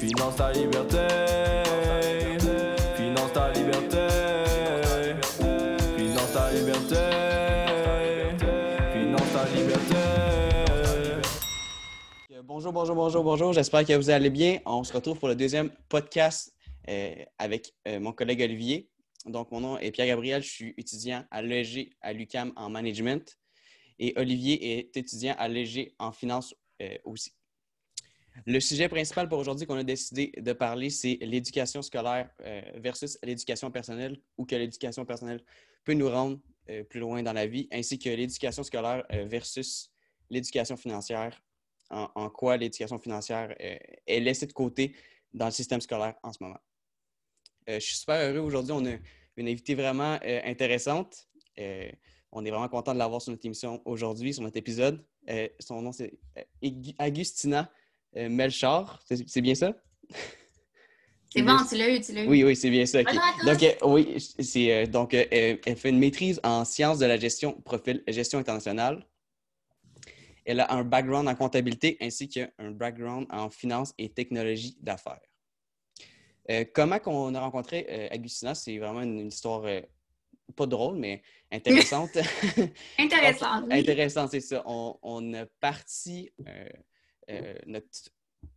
Finance ta liberté. Finance ta liberté. Finance ta liberté. Finance ta liberté. Bonjour, bonjour, bonjour, bonjour. J'espère que vous allez bien. On se retrouve pour le deuxième podcast euh, avec euh, mon collègue Olivier. Donc, mon nom est Pierre-Gabriel. Je suis étudiant à l'EG à l'UCAM en management. Et Olivier est étudiant à l'EG en finance euh, aussi. Le sujet principal pour aujourd'hui qu'on a décidé de parler, c'est l'éducation scolaire euh, versus l'éducation personnelle ou que l'éducation personnelle peut nous rendre euh, plus loin dans la vie, ainsi que l'éducation scolaire euh, versus l'éducation financière en, quoi l'éducation financière est laissée de côté dans le système scolaire en ce moment. Je suis super heureux aujourd'hui. On a une invitée vraiment intéressante. On est vraiment content de l'avoir sur notre émission aujourd'hui, sur notre épisode. Son nom, c'est Agustina euh, Melchard. C'est bien ça? C'est bon, tu l'as eu, tu l'as eu. Oui, oui, c'est bien ça. Donc, euh, oui, c'est, euh, donc euh, elle fait une maîtrise en sciences de la gestion, profil gestion internationale. Elle a un background en comptabilité ainsi qu'un background en finance et technologie d'affaires. Comment qu'on a rencontré Agustina, c'est vraiment une, une histoire pas drôle, mais intéressante. Intéressant. oui. Intéressant, c'est ça. On, on a parti euh, notre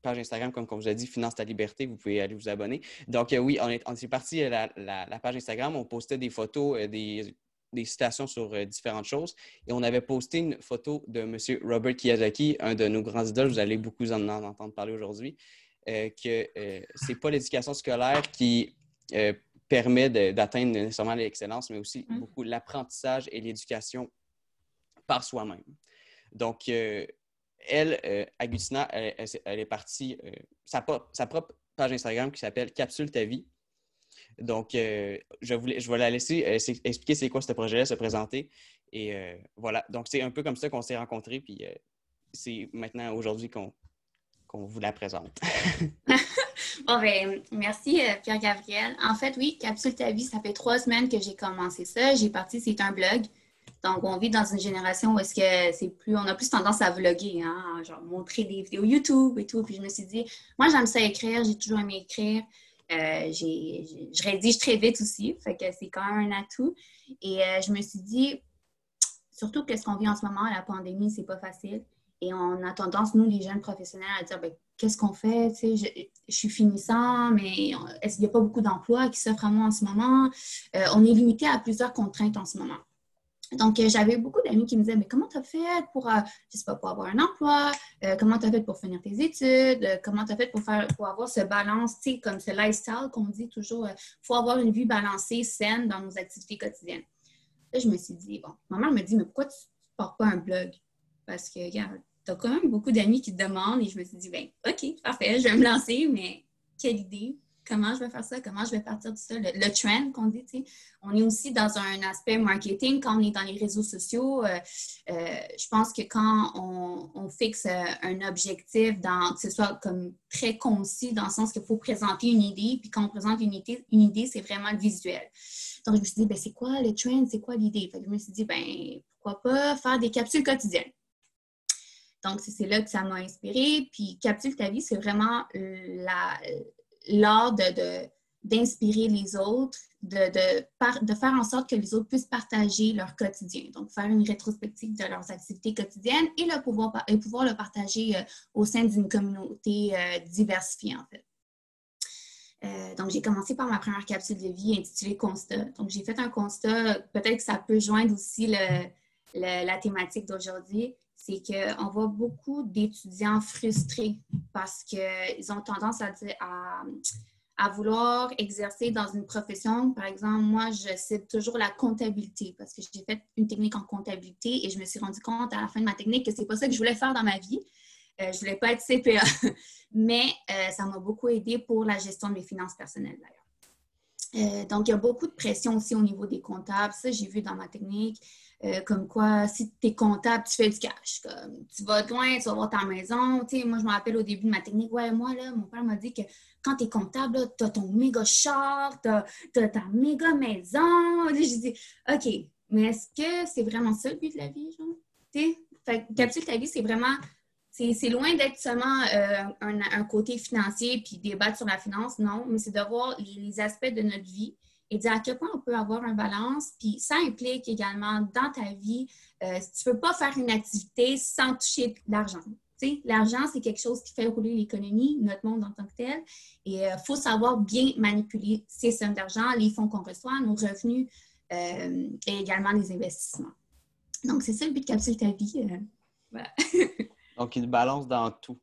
page Instagram, comme, comme je l'ai dit, Finance ta liberté. Vous pouvez aller vous abonner. Donc, euh, oui, on est, on est parti euh, la, la- la page Instagram. On postait des photos, des, des citations sur différentes choses. Et on avait posté une photo de M. Robert Kiyosaki, un de nos grands idoles. Vous allez beaucoup en, en entendre parler aujourd'hui. que c'est pas l'éducation scolaire qui permet d'atteindre nécessairement l'excellence, mais aussi Mm. beaucoup l'apprentissage et l'éducation par soi-même. Donc, euh, elle, euh, Agustina, elle, est partie, euh, sa, pro- sa propre page Instagram qui s'appelle Capsule ta vie. Donc, euh, je, voulais, je vais la laisser euh, expliquer c'est quoi ce projet-là, se présenter. Et voilà. Donc, c'est un peu comme ça qu'on s'est rencontrés. Puis, c'est maintenant, aujourd'hui, qu'on qu'on vous la présente. Bon, ben, merci Pierre-Gabriel. En fait, oui, Capsule ta vie, ça fait trois semaines que j'ai commencé ça. J'ai parti, c'est un blog. Donc, on vit dans une génération où est-ce que c'est plus, on a plus tendance à vlogger, hein, genre montrer des vidéos YouTube et tout. Puis je me suis dit, moi, j'aime ça écrire, j'ai toujours aimé écrire. Euh, je rédige très vite aussi, fait que c'est quand même un atout. Et euh, je me suis dit, surtout que ce qu'on vit en ce moment, la pandémie, c'est pas facile. Et on a tendance, nous, les jeunes professionnels, à dire, ben, qu'est-ce qu'on fait? Je, suis finissant, mais est-ce qu'il n'y a pas beaucoup d'emplois qui s'offrent à moi en ce moment? Euh, on est limité à plusieurs contraintes en ce moment. Donc, euh, j'avais beaucoup d'amis qui me disaient, mais comment tu as fait pour, euh, je sais pas, pour avoir un emploi? Euh, comment tu as fait pour finir tes études? Comment tu as fait pour, faire, pour avoir ce balance, tu sais, comme ce lifestyle qu'on dit toujours, il faut avoir une vie balancée, saine dans nos activités quotidiennes. Là, je me suis dit, bon, ma mère me dit, mais pourquoi tu ne pars pas un blog? Parce que, regarde, tu as quand même beaucoup d'amis qui te demandent et je me suis dit, ben, OK, parfait, je vais me lancer, mais quelle idée? Comment je vais faire ça? Comment je vais partir de ça? Le, trend qu'on dit, tu sais. On est aussi dans un aspect marketing quand on est dans les réseaux sociaux. euh, euh, je pense que quand on, on fixe euh, un objectif, dans, que ce soit comme très concis, dans le sens qu'il faut présenter une idée, puis quand on présente une idée, une idée c'est vraiment visuel. Donc, je me suis dit, ben, c'est quoi le trend? C'est quoi l'idée? Je me suis dit, ben, pourquoi pas faire des capsules quotidiennes? Donc, c'est là que ça m'a inspiré. Puis, Capsule ta vie, c'est vraiment la- l'art de, d'inspirer les autres, de, de, faire en sorte que les autres puissent partager leur quotidien. Donc, faire une rétrospective de leurs activités quotidiennes et, le pouvoir, et pouvoir le partager euh, au sein d'une communauté euh, diversifiée, en fait. Euh, donc, j'ai commencé par ma première capsule de vie intitulée Constat. Donc, j'ai fait un constat, peut-être que ça peut joindre aussi le- la thématique d'aujourd'hui, c'est qu'on voit beaucoup d'étudiants frustrés parce qu'ils ont tendance à, vouloir exercer dans une profession. Par exemple, moi, je cite toujours la comptabilité parce que j'ai fait une technique en comptabilité et je me suis rendu compte à la fin de ma technique que c'est pas ça que je voulais faire dans ma vie. Euh, je voulais pas être CPA, mais euh, ça m'a beaucoup aidé pour la gestion de mes finances personnelles d'ailleurs. Euh, donc, il y a beaucoup de pression aussi au niveau des comptables. Ça, j'ai vu dans ma technique. Euh, comme quoi, si tu es comptable, tu fais du cash. Comme, tu vas loin, tu vas voir ta maison. Moi, je me rappelle au début de ma technique, ouais, moi, là, mon père m'a dit que quand tu es comptable, tu as ton méga char, tu as, ta méga maison. J'ai dit, OK, mais est-ce que c'est vraiment ça le but de la vie, genre? Fait capsule ta vie, c'est vraiment c'est loin d'être seulement euh, un, un côté financier puis débattre sur la finance, non, mais c'est de voir les aspects de notre vie et dire à quel point on peut avoir un balance. Puis ça implique également dans ta vie, euh, tu ne peux pas faire une activité sans toucher l'argent. Tu sais, L'argent, c'est quelque chose qui fait rouler l'économie, notre monde en tant que tel. Et il faut savoir bien manipuler ces sommes d'argent, les fonds qu'on reçoit, nos revenus euh, et également les investissements. Donc, c'est ça le but de Capsule Ta Vie. euh, voilà. Donc, une balance dans tout.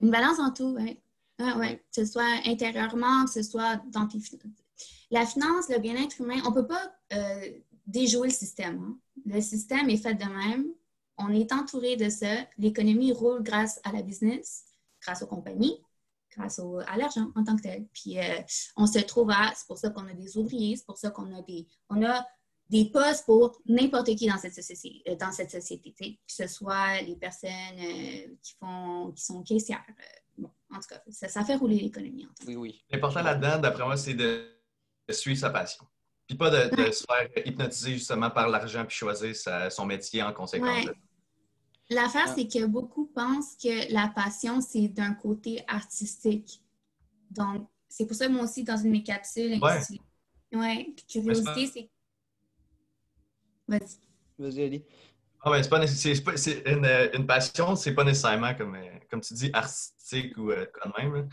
Une balance en tout, oui. Ah, ouais. Oui. Que ce soit intérieurement, que ce soit dans tes finances. La finance, le bien-être humain, on ne peut pas euh, déjouer le système. hein. Le système est fait de même. On est entouré de ça. L'économie roule grâce à la business, grâce aux compagnies, grâce au- à l'argent en tant que tel. Puis euh, on se trouve à, c'est pour ça qu'on a des ouvriers, c'est pour ça qu'on a des, on a des postes pour n'importe qui dans cette société, euh, dans cette société que ce soit les personnes euh, qui font, qui sont caissières. euh, bon, en tout cas, ça, ça fait rouler l'économie Oui, oui. L'important là-dedans, d'après moi, c'est de suivre sa passion. Puis pas de, de se faire hypnotiser justement par l'argent puis choisir sa- son métier en conséquence. Ouais. L'affaire, c'est que beaucoup pensent que la passion, c'est d'un côté artistique. Donc, c'est pour ça, moi aussi, dans une de mes capsules, Ouais. ouais, puis curiosité, c'est. Vas-y. Vas-y, Ali. Ah ben, c'est pas, pas- c'est une, euh, une passion, c'est pas nécessairement comme, euh, comme tu dis, artistique ou euh, quand même.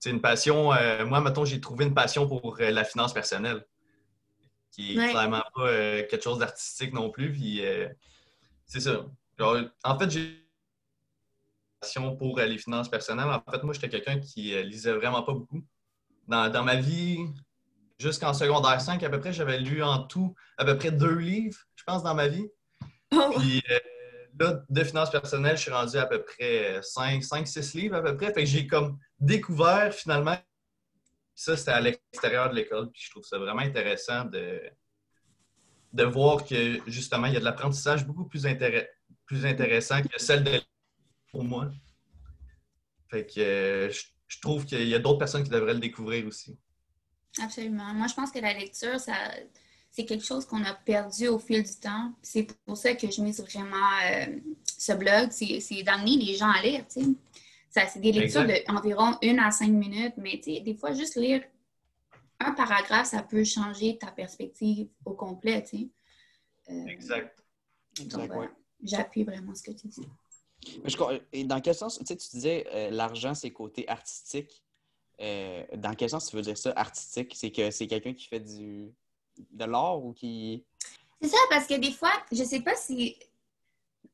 C'est une passion. euh, moi, mettons, j'ai trouvé une passion pour euh, la finance personnelle, qui est Ouais. clairement pas euh, quelque chose d'artistique non plus. Puis c'est ça. Genre, en fait, j'ai une passion pour les finances personnelles. En fait, moi, j'étais quelqu'un qui lisait vraiment pas beaucoup. Dans, dans ma vie, jusqu'en secondaire 5, à peu près, j'avais lu en tout à peu près deux livres, je pense, dans ma vie. Oh, Puis là, de finances personnelles, je suis rendu à peu près 5-6 livres à peu près. Fait que j'ai comme découvert finalement. Ça, c'était à l'extérieur de l'école. Puis je trouve ça vraiment intéressant de, de voir que justement, il y a de l'apprentissage beaucoup plus, plus intéressant que celle de pour moi. Fait que euh, je, trouve qu'il y a d'autres personnes qui devraient le découvrir aussi. absolument. Moi, je pense que la lecture, ça, c'est quelque chose qu'on a perdu au fil du temps. C'est pour ça que je mise vraiment euh, ce blog. C'est d'amener les gens à lire. Ça, c'est des lectures d'environ une à cinq minutes, mais des fois, juste lire un paragraphe, ça peut changer ta perspective au complet, tu sais. Euh, Exact. donc, Exact, voilà. ouais. J'appuie vraiment ce que tu dis. Mais je et dans quel sens, tu sais, tu disais euh, l'argent, c'est côté artistique. Euh, dans quel sens tu veux dire ça, artistique? C'est que c'est quelqu'un qui fait du de l'art ou qui. C'est ça, parce que des fois, je sais pas si.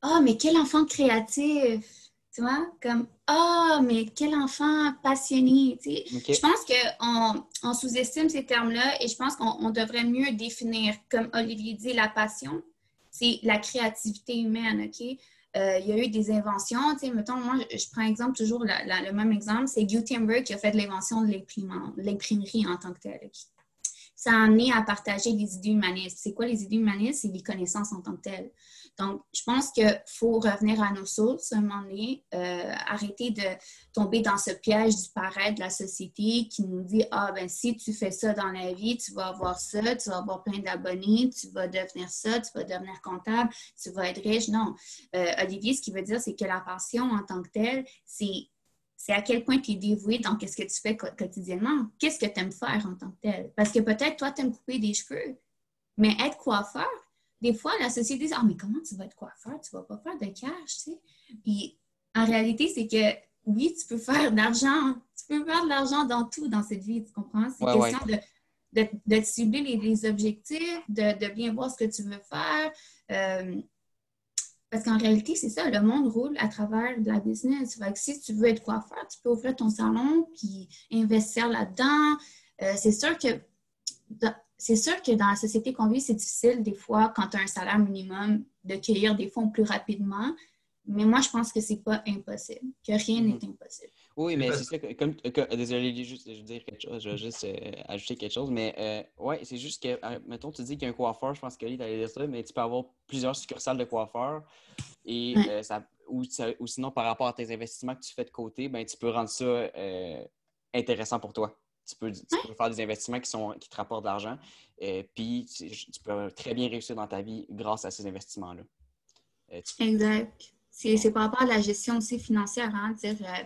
Oh, mais quel enfant créatif! Tu vois? Comme, oh, mais quel enfant passionné! Tu sais. Ok. Je pense qu'on on sous-estime ces termes-là et je pense qu'on on devrait mieux définir, comme Olivier dit, la passion, c'est la créativité humaine, OK? Euh, il y a eu des inventions, tu sais, mettons, moi, je, prends exemple toujours la- la- le même exemple, c'est Gutenberg qui a fait l'invention de l'imprimerie en tant que telle. OK? Ça a amené à partager des idées humanistes. C'est quoi les idées humanistes? C'est les connaissances en tant que telles. Donc, je pense qu'il faut revenir à nos sources, à un moment donné, euh, arrêter de tomber dans ce piège du paraître de la société qui nous dit Ah, ben si tu fais ça dans la vie, tu vas avoir ça, tu vas avoir plein d'abonnés, tu vas devenir ça, tu vas devenir comptable, tu vas être riche. Non. Euh, Olivier, ce qu'il veut dire, c'est que la passion en tant que telle, c'est. C'est à quel point tu es dévoué dans ce que tu fais quotidiennement. Qu'est-ce que tu aimes faire en tant que tel? Parce que peut-être toi, tu aimes couper des cheveux, mais être coiffeur, des fois, la société dit Ah, mais comment tu vas être coiffeur? Tu vas pas faire de cash, tu sais. Puis en réalité, c'est que oui, tu peux faire de l'argent. Tu peux faire de l'argent dans tout dans cette vie, tu comprends? C'est Ouais, question de, de, de cibler les, les objectifs, de, de bien voir ce que tu veux faire. Euh, parce qu'en réalité, c'est ça, le monde roule à travers de la business. Fait que si tu veux être coiffeur, tu peux ouvrir ton salon puis investir là-dedans. Euh, c'est sûr que c'est sûr que dans la société qu'on vit, c'est difficile des fois, quand tu as un salaire minimum, de cueillir des fonds plus rapidement. Mais moi, je pense que c'est pas impossible, que rien n'est impossible. Oui, mais c'est ça, que- comme, que- désolé, juste, je veux dire quelque chose, je vais juste euh, ajouter quelque chose, mais euh, ouais, c'est juste que, euh, mettons, tu dis qu'il y a un coiffeur, je pense que Lily allait dire ça, mais tu peux avoir plusieurs succursales de coiffeurs, et Ouais. euh, ça, ou, ça- ou sinon, par rapport à tes investissements que tu fais de côté, ben, tu peux rendre ça euh, intéressant pour toi. Tu peux, tu peux faire des investissements qui, sont, qui te rapportent de l'argent, euh, puis tu, tu peux très bien réussir dans ta vie grâce à ces investissements-là. Euh, tu- Exact. c'est c'est par rapport à la gestion aussi financière. Hein, dire, euh,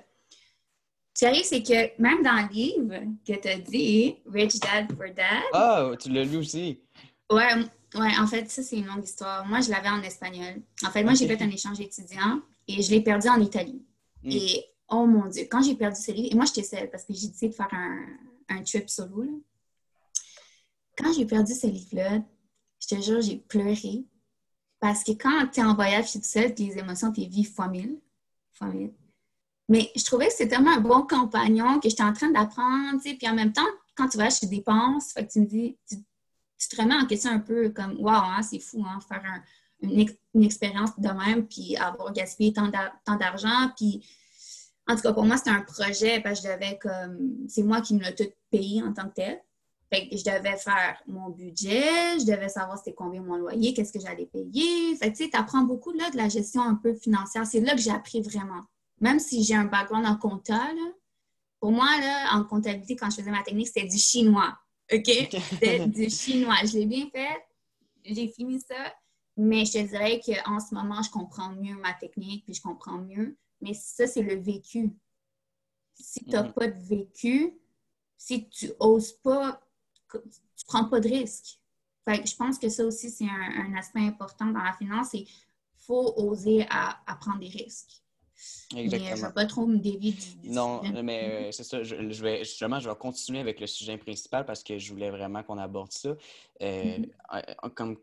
ce qui arrive, c'est que même dans le livre que tu as dit, Rich Dad Poor Dad, Ah, tu l'as lu aussi. ouais, ouais, en fait, ça, c'est une longue histoire. Moi, je l'avais en espagnol. En fait, moi, j'ai fait un échange étudiant et je l'ai perdu en Italie. Mm. Et oh mon Dieu, quand j'ai perdu ce livre, et moi, j'étais seule parce que j'ai décidé de faire un, un trip solo. Quand j'ai perdu ce livre-là, je te jure, j'ai pleuré. Parce que quand tu es en voyage toute seule, les émotions, tu vives fois mille. Fois mille. Mais je trouvais que c'était tellement un bon compagnon que j'étais en train d'apprendre, tu. Puis en même temps, quand tu voyages, tu dépenses. Fait que tu me dis, tu, tu te remets en question un peu comme, waouh, hein, c'est fou, hein, faire un- une, une expérience de même, puis avoir gaspillé tant d'argent. Puis en tout cas, pour moi, c'était un projet parce que je devais comme. C'est moi qui me l'ai tout payé en tant que tel. Fait que je devais faire mon budget, je devais savoir c'était combien mon loyer, qu'est-ce que j'allais payer. Fait que tu sais, apprends beaucoup là, de la gestion un peu financière. C'est là que j'ai appris vraiment. Même si j'ai un background en compta, là, pour moi, là, en comptabilité, quand je faisais ma technique, c'était du chinois. OK? C'était du chinois. Je l'ai bien fait. J'ai fini ça. Mais je te dirais qu'en ce moment, je comprends mieux ma technique, puis je comprends mieux. Mais ça, c'est le vécu. Si tu n'as Mhm. pas de vécu, si tu oses pas, tu prends pas de risque. Fait que je pense que ça aussi, c'est un, un aspect important dans la finance. Il faut oser à, à prendre des risques. Mais je ne Exactement. vais pas trop me dévier du, Non, sujet. mais euh, c'est ça. Je, je vais, justement, je vais continuer avec le sujet principal parce que je voulais vraiment qu'on aborde ça. Euh, euh, Comme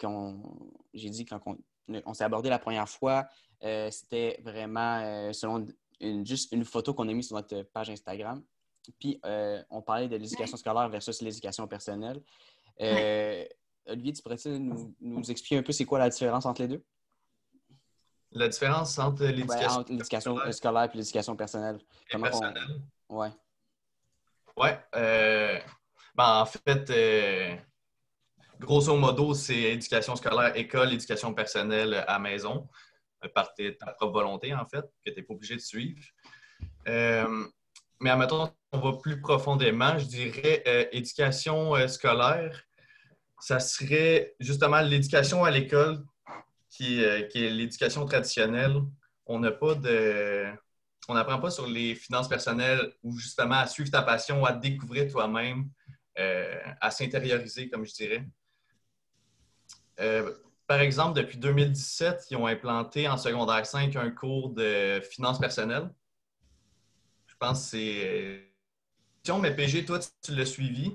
j'ai dit quand on, on s'est abordé la première fois, euh, c'était vraiment euh, selon une- juste une photo qu'on a mise sur notre page Instagram. Puis, euh, on parlait de l'éducation scolaire versus l'éducation personnelle. Euh, Olivier, tu pourrais-tu nous, nous expliquer un peu c'est quoi la différence entre les deux? La différence entre Ouais, l'éducation entre l'éducation scolaire scolaire et l'éducation personnelle. et personnelle. Ouais. Ouais. euh, ben, en fait, euh, grosso modo, c'est éducation scolaire, école, éducation personnelle à maison, par tes- ta propre volonté, en fait, que tu n'es pas obligé de suivre. Euh, mais admettons, on va plus profondément, je dirais euh, éducation euh, scolaire, ça serait justement l'éducation à l'école, qui, euh, est l'éducation traditionnelle. On n'a pas n'apprend pas sur les finances personnelles ou justement à suivre ta passion, à te découvrir toi-même, euh, à s'intérioriser, comme je dirais. Par exemple, depuis 2017, ils ont implanté en secondaire 5 un cours de finances personnelles. Je pense que c'est. Mais PG, toi, tu, l'as suivi.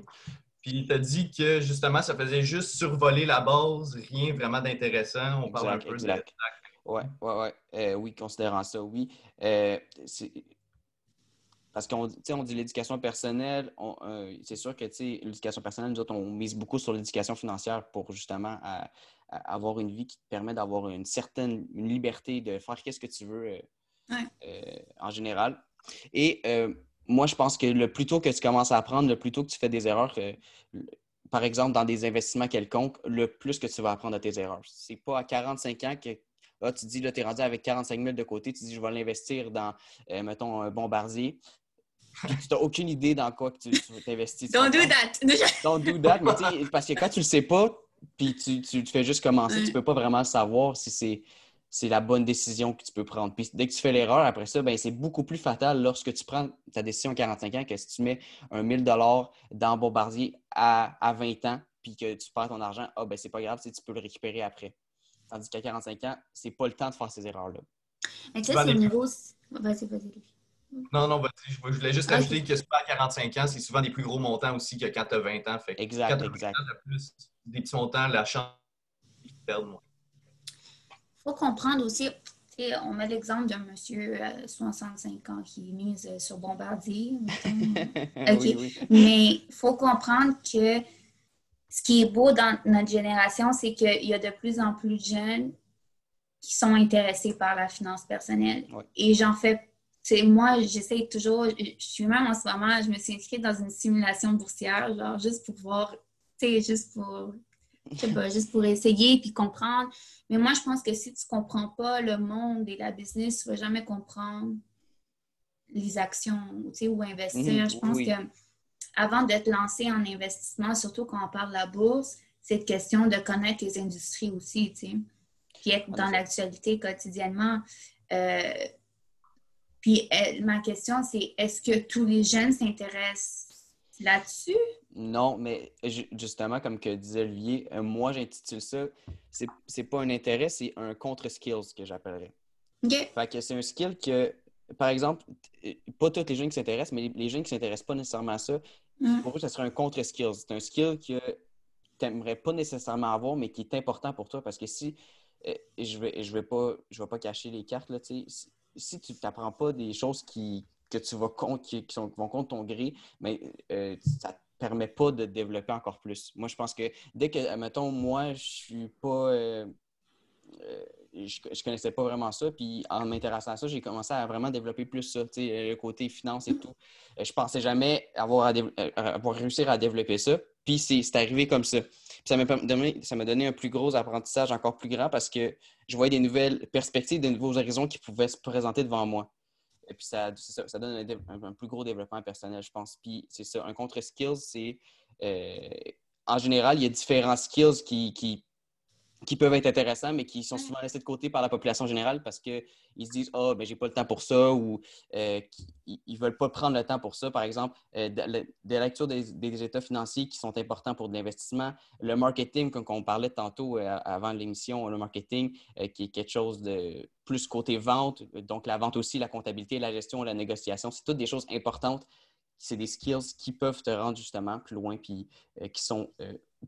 Puis il t'a dit que justement, ça faisait juste survoler la base, rien vraiment d'intéressant. On parle un peu exact. de. Ouais, ouais, ouais. Euh, oui, considérant ça, oui. Euh, Parce qu'on on dit l'éducation personnelle, on, euh, c'est sûr que l'éducation personnelle, nous autres, on mise beaucoup sur l'éducation financière pour justement à avoir une vie qui te permet d'avoir une certaine une liberté de faire qu'est-ce que tu veux euh, Ouais. euh, en général. Et euh, moi, je pense que le plus tôt que tu commences à apprendre, le plus tôt que tu fais des erreurs, euh, par exemple, dans des investissements quelconques, le plus que tu vas apprendre à tes erreurs. C'est pas à 45 ans que là, tu dis, là, tu es rendu avec 45 000 de côté, tu dis, je vais l'investir dans, euh, mettons, un bombardier. Puis tu n'as aucune idée dans quoi que tu, tu t'investis. tu Don't do that! Don't do that. Mais parce que quand tu le sais pas, puis tu, tu, tu fais juste commencer, Ouais. tu peux pas vraiment savoir si c'est c'est la bonne décision que tu peux prendre. Puis dès que tu fais l'erreur, après ça, ben, c'est beaucoup plus fatal lorsque tu prends ta décision à 45 ans que si tu mets un 1000 dans Bombardier à, à 20 ans, puis que tu perds ton argent, ah ben c'est pas grave, tu sais, tu peux le récupérer après. Tandis qu'à 45 ans, c'est pas le temps de faire ces erreurs-là. Mais sais, c'est au niveau. Vas-y, vas-y. Non, non, vas-y, je voulais juste Ah, ajouter que souvent à 45 ans, c'est souvent des plus gros montants aussi que quand tu as 20 ans. Fait que Exact, exact. 20 ans, t'as plus des petits montants, la chance de perdre moins. faut comprendre aussi, tu sais, on met l'exemple d'un monsieur euh, 65 ans qui mise euh, sur Bombardier. oui, oui. Mais il faut comprendre que ce qui est beau dans notre génération, c'est qu'il y a de plus en plus de jeunes qui sont intéressés par la finance personnelle. Ouais. Et j'en fais, tu sais, moi, j'essaie toujours, je suis même en ce moment, je me suis inscrite dans une simulation boursière, genre juste pour voir, sais, juste pour, pas, juste pour essayer puis comprendre. Mais moi, je pense que si tu comprends pas le monde et la business, tu vas jamais comprendre les actions, tu sais, ou investir. Mhm, je pense oui. que avant de te lancer en investissement, surtout quand on parle de la bourse, c'est une question de connaître les industries aussi, tu sais. Puis être dans l'actualité quotidiennement. Euh, puis euh, ma question, c'est est-ce que tous les jeunes s'intéressent là-dessus? Non, mais ju- justement, comme que disait Olivier, euh, moi j'intitule ça, c'est c'est pas un intérêt, c'est un contre-skills que j'appellerais. OK. Fait que c'est un skill que, par exemple, t- pas tous les jeunes qui s'intéressent, mais les, jeunes qui s'intéressent pas nécessairement à ça, Mm. pour eux, ça serait un contre-skill. C'est un skill que tu n'aimerais pas nécessairement avoir, mais qui est important pour toi parce que si, euh, je vais, je vais pas, je vais pas cacher les cartes, là, si, si tu n'apprends pas des choses qui, que tu vas contre, qui, qui sont, qui vont contre ton gré, mais euh, ça permet pas de développer encore plus. Moi, je pense que dès que, mettons, moi, je suis pas. euh, euh, je, connaissais pas vraiment ça. Puis en m'intéressant à ça, j'ai commencé à vraiment développer plus ça, sais, le côté finance et tout. Euh, Je pensais jamais avoir, à euh, avoir réussir à développer ça. Puis c'est arrivé comme ça. Puis ça m'a donné, un plus gros apprentissage encore plus grand parce que je voyais des nouvelles perspectives, de nouveaux horizons qui pouvaient se présenter devant moi. Et puis ça, ça, donne un, plus gros développement personnel, je pense. Puis c'est ça, un contre-skill, c'est euh, en général, il y a différents skills qui, qui peuvent être intéressants, mais qui sont souvent laissés de côté par la population générale parce qu'ils se disent Ah, oh, ben, j'ai pas le temps pour ça ou euh, ils ne veulent pas prendre le temps pour ça. Par exemple, euh, des lectures des, des états financiers qui sont importants pour de l'investissement, le marketing, comme on parlait tantôt euh, avant l'émission, le marketing, euh, qui est quelque chose de plus côté vente, donc la vente aussi, la comptabilité, la gestion, la négociation, c'est toutes des choses importantes. C'est des skills qui peuvent te rendre justement plus loin puis qui sont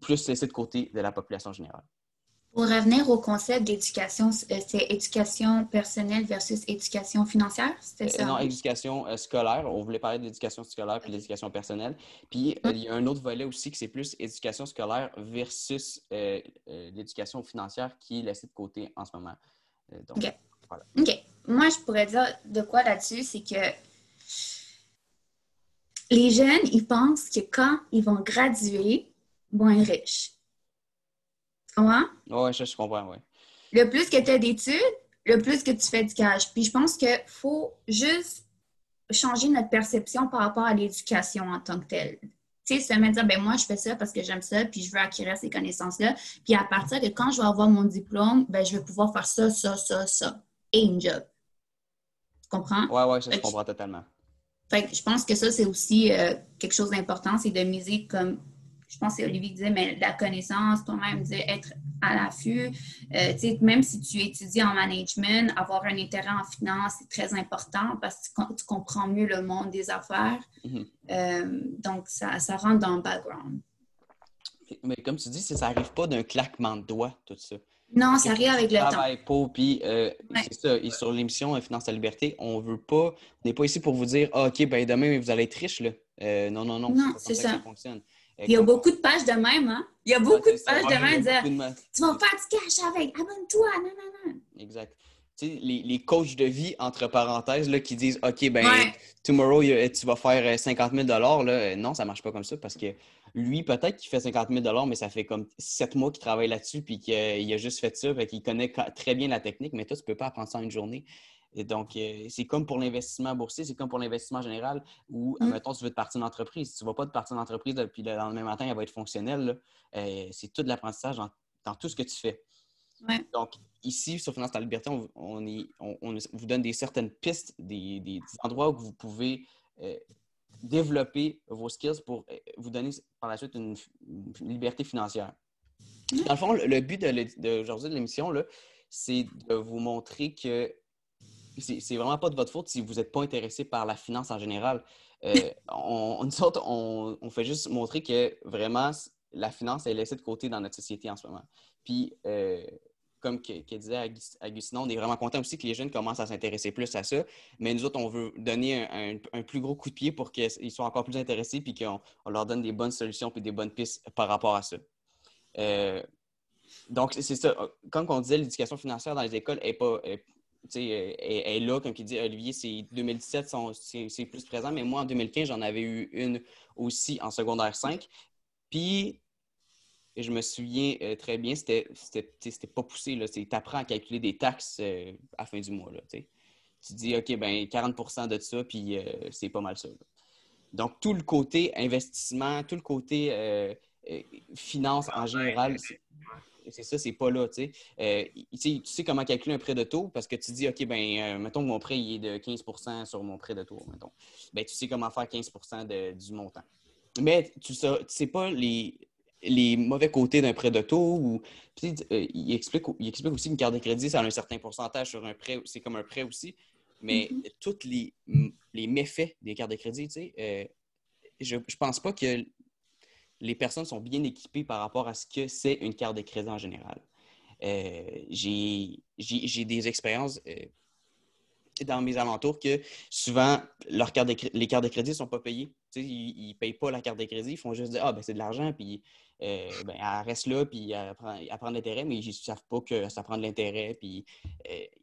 plus laissés de côté de la population générale. Pour revenir au concept d'éducation, euh, c'est éducation personnelle versus éducation financière, c'était Euh, ça? non, éducation euh, scolaire. On voulait parler de l'éducation scolaire puis de l'éducation personnelle. Puis euh, il y a un autre volet aussi que c'est plus éducation scolaire versus euh, l'éducation financière qui est laissée de côté en ce moment. Donc, OK. OK. Moi, je pourrais dire de quoi là-dessus, c'est que les jeunes, ils pensent que quand ils vont graduer, ils vont être riches. Ouais, ça, je comprends, ouais. Le plus que tu as d'études, le plus que tu fais du cash. Puis je pense qu'il faut juste changer notre perception par rapport à l'éducation en tant que telle. Tu sais, se mettre dire, ben moi, je fais ça parce que j'aime ça, puis je veux acquérir ces connaissances-là. Puis à partir de quand je vais avoir mon diplôme, ben je vais pouvoir faire ça, ça, ça, ça. Et une job. Tu comprends? Ouais, ouais, ça, je comprends totalement. Fait que je pense que ça, c'est aussi euh, quelque chose d'important, c'est de miser comme, je pense que c'est Olivier qui disait, mais la connaissance, toi-même, être à l'affût. Euh, tu sais, même si tu étudies en management, avoir un intérêt en finance, c'est très important parce que tu, com- tu comprends mieux le monde des affaires. Mhm. Euh, donc, ça, ça rentre dans le background. Mais comme tu dis, ça n'arrive pas d'un claquement de doigts, tout ça. Non, ça arrive avec le temps. travaille pas, puis euh, Ouais. c'est ça. Et sur l'émission euh, Finance à la liberté, on veut pas, on n'est pas ici pour vous dire, ah, OK, ben demain, vous allez être riche, là. Euh, non, non, non. Non, c'est ça. ça fonctionne. Euh, Il y a beaucoup de pages de même, hein? Il y a beaucoup de pages de même dire de Tu vas faire du cash avec, abonne-toi, non, non, non. Exact. Tu sais, les, les coachs de vie, entre parenthèses, là, qui disent OK, ben, Ouais. tomorrow, tu vas faire euh, 50 000 là, euh, non, ça marche pas comme ça parce que lui, peut-être qu'il fait 50 000 mais ça fait comme sept mois qu'il travaille là-dessus puis qu'il a juste fait ça, fait qu'il connaît très bien la technique, mais toi, tu peux pas apprendre ça en une journée. Et donc, euh, c'est comme pour l'investissement boursier, c'est comme pour l'investissement général où, Mm. admettons, tu veux te partir d'entreprise. Si tu ne vas pas te partir d'entreprise, puis le lendemain matin, elle va être fonctionnelle. euh, c'est tout de l'apprentissage dans, dans tout ce que tu fais. Ouais. Donc, ici, sur Finance la liberté, on, on est- on- on vous donne des certaines pistes, des, des- des endroits où vous pouvez euh, développer vos skills pour euh, vous donner par la suite une, une liberté financière. Dans le fond, le, le but d'aujourd'hui de l'émission, c'est de vous montrer que c'est vraiment pas de votre faute si vous n'êtes pas intéressé par la finance en général. Euh, on, nous autres, on, on fait juste montrer que vraiment la finance est laissée de côté dans notre société en ce moment. Puis, euh, comme que, que disait Agus- Agustin, on est vraiment content aussi que les jeunes commencent à s'intéresser plus à ça. Mais nous autres, on veut donner un, un- un plus gros coup de pied pour qu'ils soient encore plus intéressés puis qu'on on leur donne des bonnes solutions puis des bonnes pistes par rapport à ça. Euh, donc, c'est ça. Comme on disait, l'éducation financière dans les écoles n'est pas. est- est, est là, comme il dit Olivier, c'est 2017, sont- c'est plus présent, mais moi, en 2015, j'en avais eu une aussi en secondaire 5. Puis, je me souviens euh, très bien, c'était pas poussé. Tu apprends à calculer des taxes euh, à la fin du mois. Là, tu dis, OK, ben 40% de ça, puis euh, c'est pas mal ça. là. Donc, tout le côté investissement, tout le côté euh, euh, finance en général, c'est- ça, c'est pas là. Tu sais. Euh, tu sais, tu sais comment calculer un prêt de taux parce que tu dis, OK, ben, euh, mettons que mon prêt il est de 15 sur mon prêt de taux. Mettons. Ben, tu sais comment faire 15 de- du montant. Mais tu ne sais pas les, les mauvais côtés d'un prêt de taux. Ou, puis, euh, il, explique, il explique aussi qu'une carte de crédit, ça a un certain pourcentage sur un prêt. C'est comme un prêt aussi. Mais Mhm. tous les, les méfaits des cartes de crédit, tu sais, euh, je ne pense pas que les personnes sont bien équipées par rapport à ce que c'est une carte de crédit en général. Euh, j'ai des expériences euh, dans mes alentours que souvent, cartes de les cartes de crédit ne sont pas payées. Ils ne payent pas la carte de crédit, ils font juste dire Ah, ben c'est de l'argent, puis euh, ben, elle reste là, puis elle prend, de l'intérêt, mais ils ne savent pas que ça prend de l'intérêt, puis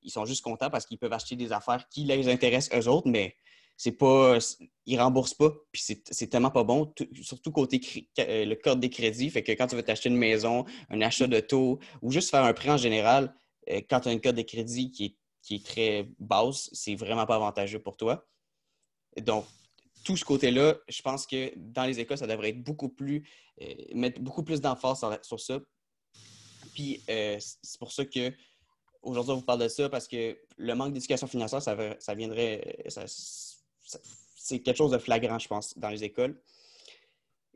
ils sont juste contents parce qu'ils peuvent acheter des affaires qui les intéressent eux autres, mais c'est pas ils remboursent pas puis c'est tellement pas bon tout- surtout côté euh, le code des crédits fait que quand tu veux t'acheter une maison un achat de taux ou juste faire un prêt en général euh, quand tu as une code de crédit qui est, qui est très basse c'est vraiment pas avantageux pour toi donc tout ce côté-là, je pense que dans les écoles, ça devrait être beaucoup plus, euh, mettre beaucoup plus d'emphase sur, sur ça. Puis c'est pour ça que aujourd'hui, on vous parle de ça parce que le manque d'éducation financière, ça, ça viendrait. C'est quelque chose de flagrant, je pense, dans les écoles.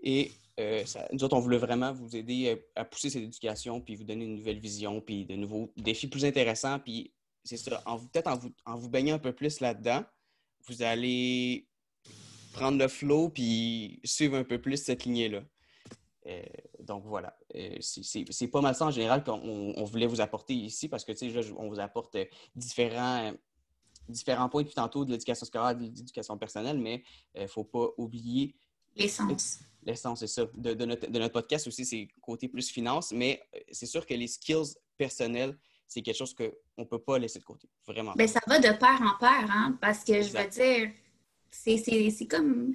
Et euh, nous autres, on voulait vraiment vous aider euh, à pousser cette éducation, puis vous donner une nouvelle vision, puis de nouveaux défis plus intéressants. Puis c'est ça, peut-être en vous, en vous baignant un peu plus là-dedans, vous allez prendre le flow, puis suivre un peu plus cette lignée-là. Euh, donc voilà, c'est- pas mal ça en général qu'on on voulait vous apporter ici parce que là, on vous apporte différents, différents points depuis tantôt de l'éducation scolaire, de l'éducation personnelle, mais il ne faut pas oublier L'essence. l'essence, c'est ça, de, de notre, de notre podcast aussi, c'est côté plus finance, mais euh, c'est sûr que les skills personnels, c'est quelque chose qu'on ne peut pas laisser de côté. Vraiment. Ben, ça va de pair en pair, hein, parce que je veux dire, c'est- comme.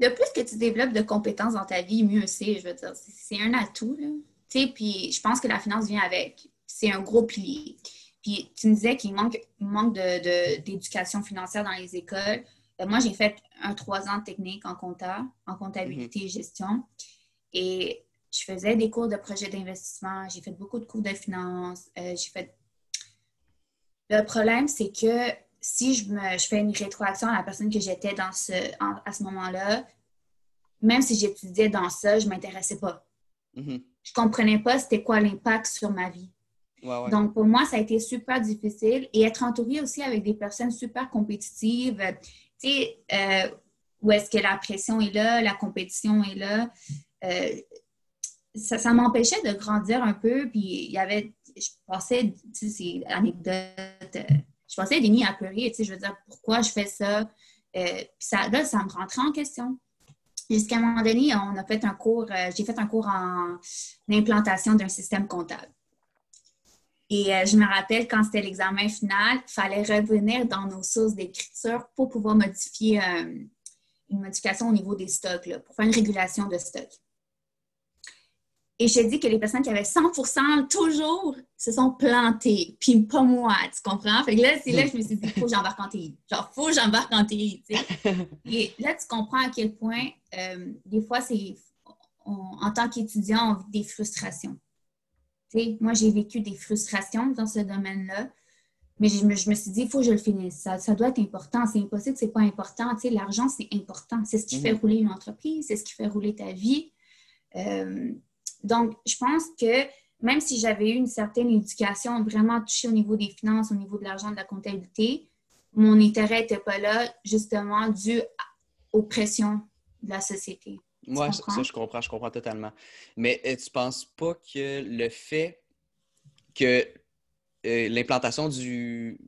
Le plus que tu développes de compétences dans ta vie, mieux c'est, je veux dire. C'est c'est un atout, là. Tu sais, puis je pense que la finance vient avec. C'est un gros pilier. Puis tu me disais qu'il manque, manque de- de- d'éducation financière dans les écoles. Euh, moi, j'ai fait un trois ans de technique en compta, en comptabilité et gestion. Et je faisais des cours de projet d'investissement. J'ai fait beaucoup de cours de finance. Euh, j'ai fait le problème, c'est que si je, me, je fais une rétroaction à la personne que j'étais dans ce, en- à ce moment-là, même si j'étudiais dans ça, je ne m'intéressais pas. Mhm. Je ne comprenais pas c'était quoi l'impact sur ma vie. Donc, pour moi, ça a été super difficile. Et être entourée aussi avec des personnes super compétitives, euh, tu sais, euh, où est-ce que la pression est là, la compétition est là, euh, ça, m'empêchait de grandir un peu. Puis, il y avait, je passais, tu sais, c'est anecdote, je passais des nuits à pleurer, tu sais, je veux dire, pourquoi je fais ça? Puis ça, là, ça me rentrait en question. Jusqu'à un moment donné, on a fait un cours, j'ai fait un cours en implantation d'un système comptable. Et euh, je me rappelle quand c'était l'examen final, il fallait revenir dans nos sources d'écriture pour pouvoir modifier euh, une modification au niveau des stocks, là, pour faire une régulation de stock. Et je te dis que les personnes qui avaient 100% toujours se sont plantées, puis pas moi, tu comprends? Fait que là, c'est là que je me suis dit, faut que j'embarque en TI. Genre, faut que j'embarque en TI, tu sais. Et là, tu comprends à quel point, euh, des fois, c'est en tant qu'étudiant, on vit des frustrations. Sais, moi, j'ai vécu des frustrations dans ce domaine-là, mais je me, je me suis dit, il faut que je le finisse. Ça, ça doit être important. C'est impossible que ce n'est pas important. Tu sais, l'argent, c'est important. C'est ce qui Mhm. fait rouler une entreprise, c'est ce qui fait rouler ta vie. Euh, donc, je pense que même si j'avais eu une certaine éducation vraiment touchée au niveau des finances, au niveau de l'argent, de la comptabilité, mon intérêt n'était pas là, justement, dû aux pressions de la société. Moi, ça, je comprends, je comprends totalement. Mais euh, tu penses pas que le fait que euh, l'implantation du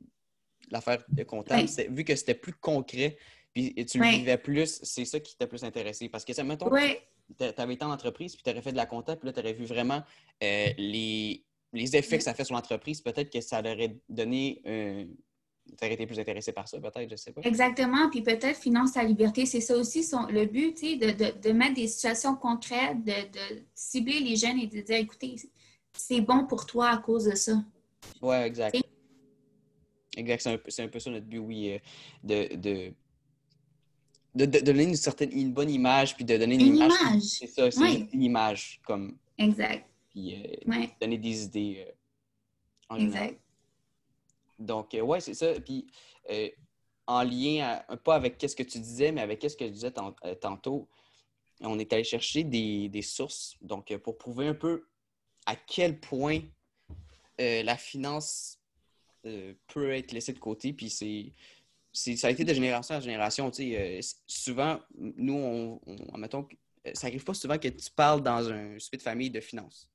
l'affaire de comptable, c'est- vu que c'était plus concret, puis tu le vivais plus, c'est ça qui t'a plus intéressé. Parce que, ça, mettons, Oui, tu avais été en entreprise, puis tu aurais fait de la compta, puis là, tu aurais vu vraiment euh, les, les effets que ça fait sur l'entreprise. Peut-être que ça aurait donné. Euh, tu aurais été plus intéressé par ça, peut-être, je sais pas. Exactement. Puis peut-être finance ta liberté, c'est ça aussi son, le but, tu sais, de, de- de mettre des situations concrètes, de, de cibler les jeunes et de dire, écoutez, c'est bon pour toi à cause de ça. Ouais, exact. Exact, c'est un, un peu ça notre but, oui, euh, de, de, de, donner une certaine, une bonne image, puis de donner une, Une image. image. C'est ça, c'est Oui. une image, comme, Exact. puis euh, Ouais, donner des idées euh, en exact. Donc, euh, ouais, c'est ça. Puis, euh, en lien, à- pas avec qu'est-ce que tu disais, mais avec qu'est-ce que je disais tant- euh, tantôt, on est allé chercher des, des sources. Donc, euh, pour prouver un peu à quel point la finance peut être laissée de côté. Puis, c'est, ça a été de génération en génération. Tu sais, euh, c- souvent, nous, on, on- euh, ça arrive pas souvent que tu parles dans un souper de famille de finance.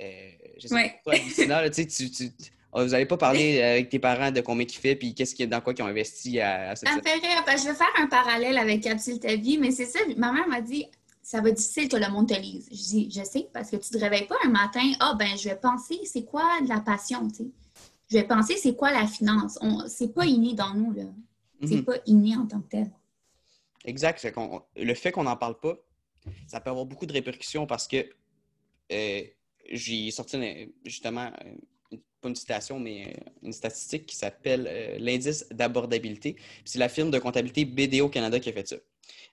Euh, je sais Ouais. pas, toi, Lucina, là, tu sais, tu- tu- vous n'avez pas parlé avec tes parents de combien ils fait puis qu'est-ce dans quoi qu'ils ont investi à, à cette Ça me fait rire, parce que je vais faire un parallèle avec Capsule ta vie, mais c'est ça, ma mère m'a dit ça va être difficile que le monde te lise. Je dis je sais, parce que tu te réveilles pas un matin, ah ben je vais penser c'est quoi de la passion, tu sais. Je vais penser c'est quoi la finance? C'est pas inné dans nous, là. C'est Mhm. pas inné en tant que tel. Exact. Le fait qu'on n'en parle pas, ça peut avoir beaucoup de répercussions parce que euh, j'ai sorti une- justement, euh, une citation, mais euh, une statistique qui s'appelle euh, l'indice d'abordabilité. C'est la firme de comptabilité BDO Canada qui a fait ça.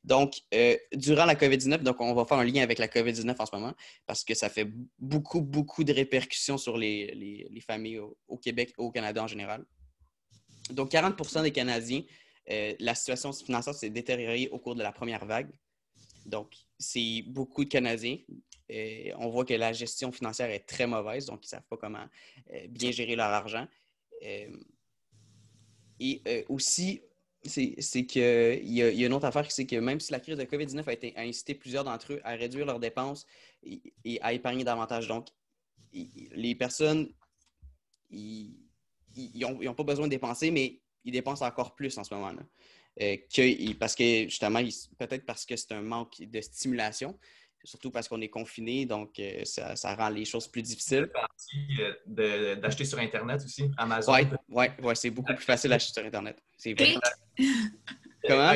Donc, euh, durant la COVID-19, donc on va faire un lien avec la COVID-19 en ce moment, parce que ça fait beaucoup, beaucoup de répercussions sur les, les- les familles au, Québec et au Canada en général. Donc, 40% des Canadiens la situation financière s'est détériorée au cours de la première vague. Donc, c'est beaucoup de Canadiens. On voit que la gestion financière est très mauvaise, donc ils ne savent pas comment euh, bien gérer leur argent. Euh, et euh, aussi, c'est qu'il y, y a une autre affaire, c'est que même si la crise de COVID-19 a, incité plusieurs d'entre eux à réduire leurs dépenses et, à épargner davantage. Donc, les personnes, ils n'ont pas besoin de dépenser, mais ils dépensent encore plus en ce moment-là. Parce que justement, peut-être parce que c'est un manque de stimulation, surtout parce qu'on est confiné, donc euh, ça, ça rend les choses plus difficiles. Euh, de- d'acheter sur Internet aussi, Amazon. Oui, ouais, ouais, c'est beaucoup plus facile d'acheter sur Internet. C'est vrai. Comment?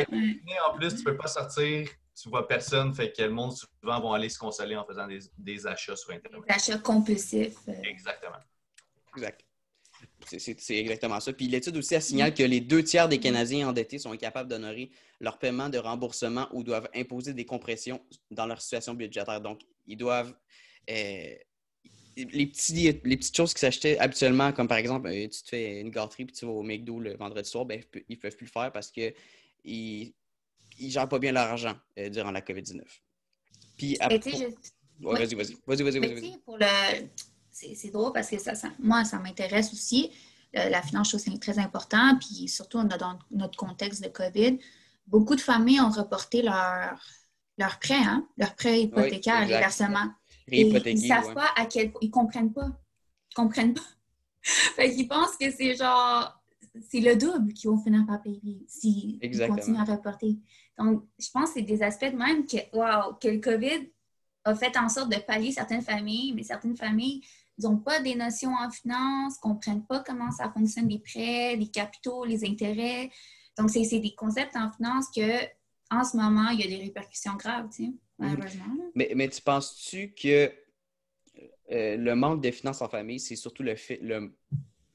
En plus, tu peux pas sortir, tu vois personne, fait que le monde souvent vont aller se consoler en faisant des, des achats sur Internet. L'achat compulsif. euh, Exactement. Exact. C'est- exactement ça. Puis l'étude aussi elle signale que les deux tiers des Canadiens endettés sont incapables d'honorer leur paiement de remboursement ou doivent imposer des compressions dans leur situation budgétaire. Donc, ils doivent. euh, les, petits, les petites choses qui s'achetaient habituellement, comme par exemple, euh, tu te fais une gâterie puis tu vas au McDo le vendredi soir, ben, ils ne peuvent plus le faire parce qu'ils ne gèrent pas bien leur argent euh, durant la COVID-19. Puis, Ouais, Vas-y, vas-y. Vas-y, vas-y, vas-y. pour le. C'est drôle parce que ça, ça- moi, ça m'intéresse aussi. Euh, la finance, je trouve c'est très important. Puis surtout, on a dans notre contexte de COVID, beaucoup de familles ont reporté leur, leur prêt, hein, leur prêt hypothécaire, les versements. Et ils ne savent ouais. pas à quel point. Ils ne comprennent pas. Ils comprennent pas. fait qu'ils pensent que c'est genre. C'est le double qu'ils vont finir par payer s'ils continuent à reporter. Donc, je pense que c'est des aspects de même que, wow, que le COVID a fait en sorte de pallier certaines familles, mais certaines familles n'ont pas des notions en finance, ne comprennent pas comment ça fonctionne les prêts, les capitaux, les intérêts. Donc, c'est des concepts en finance que, en ce moment, il y a des répercussions graves, tu sais, malheureusement. là. Mais, mais tu penses-tu que euh, le manque de finances en famille, c'est surtout le, fait, le,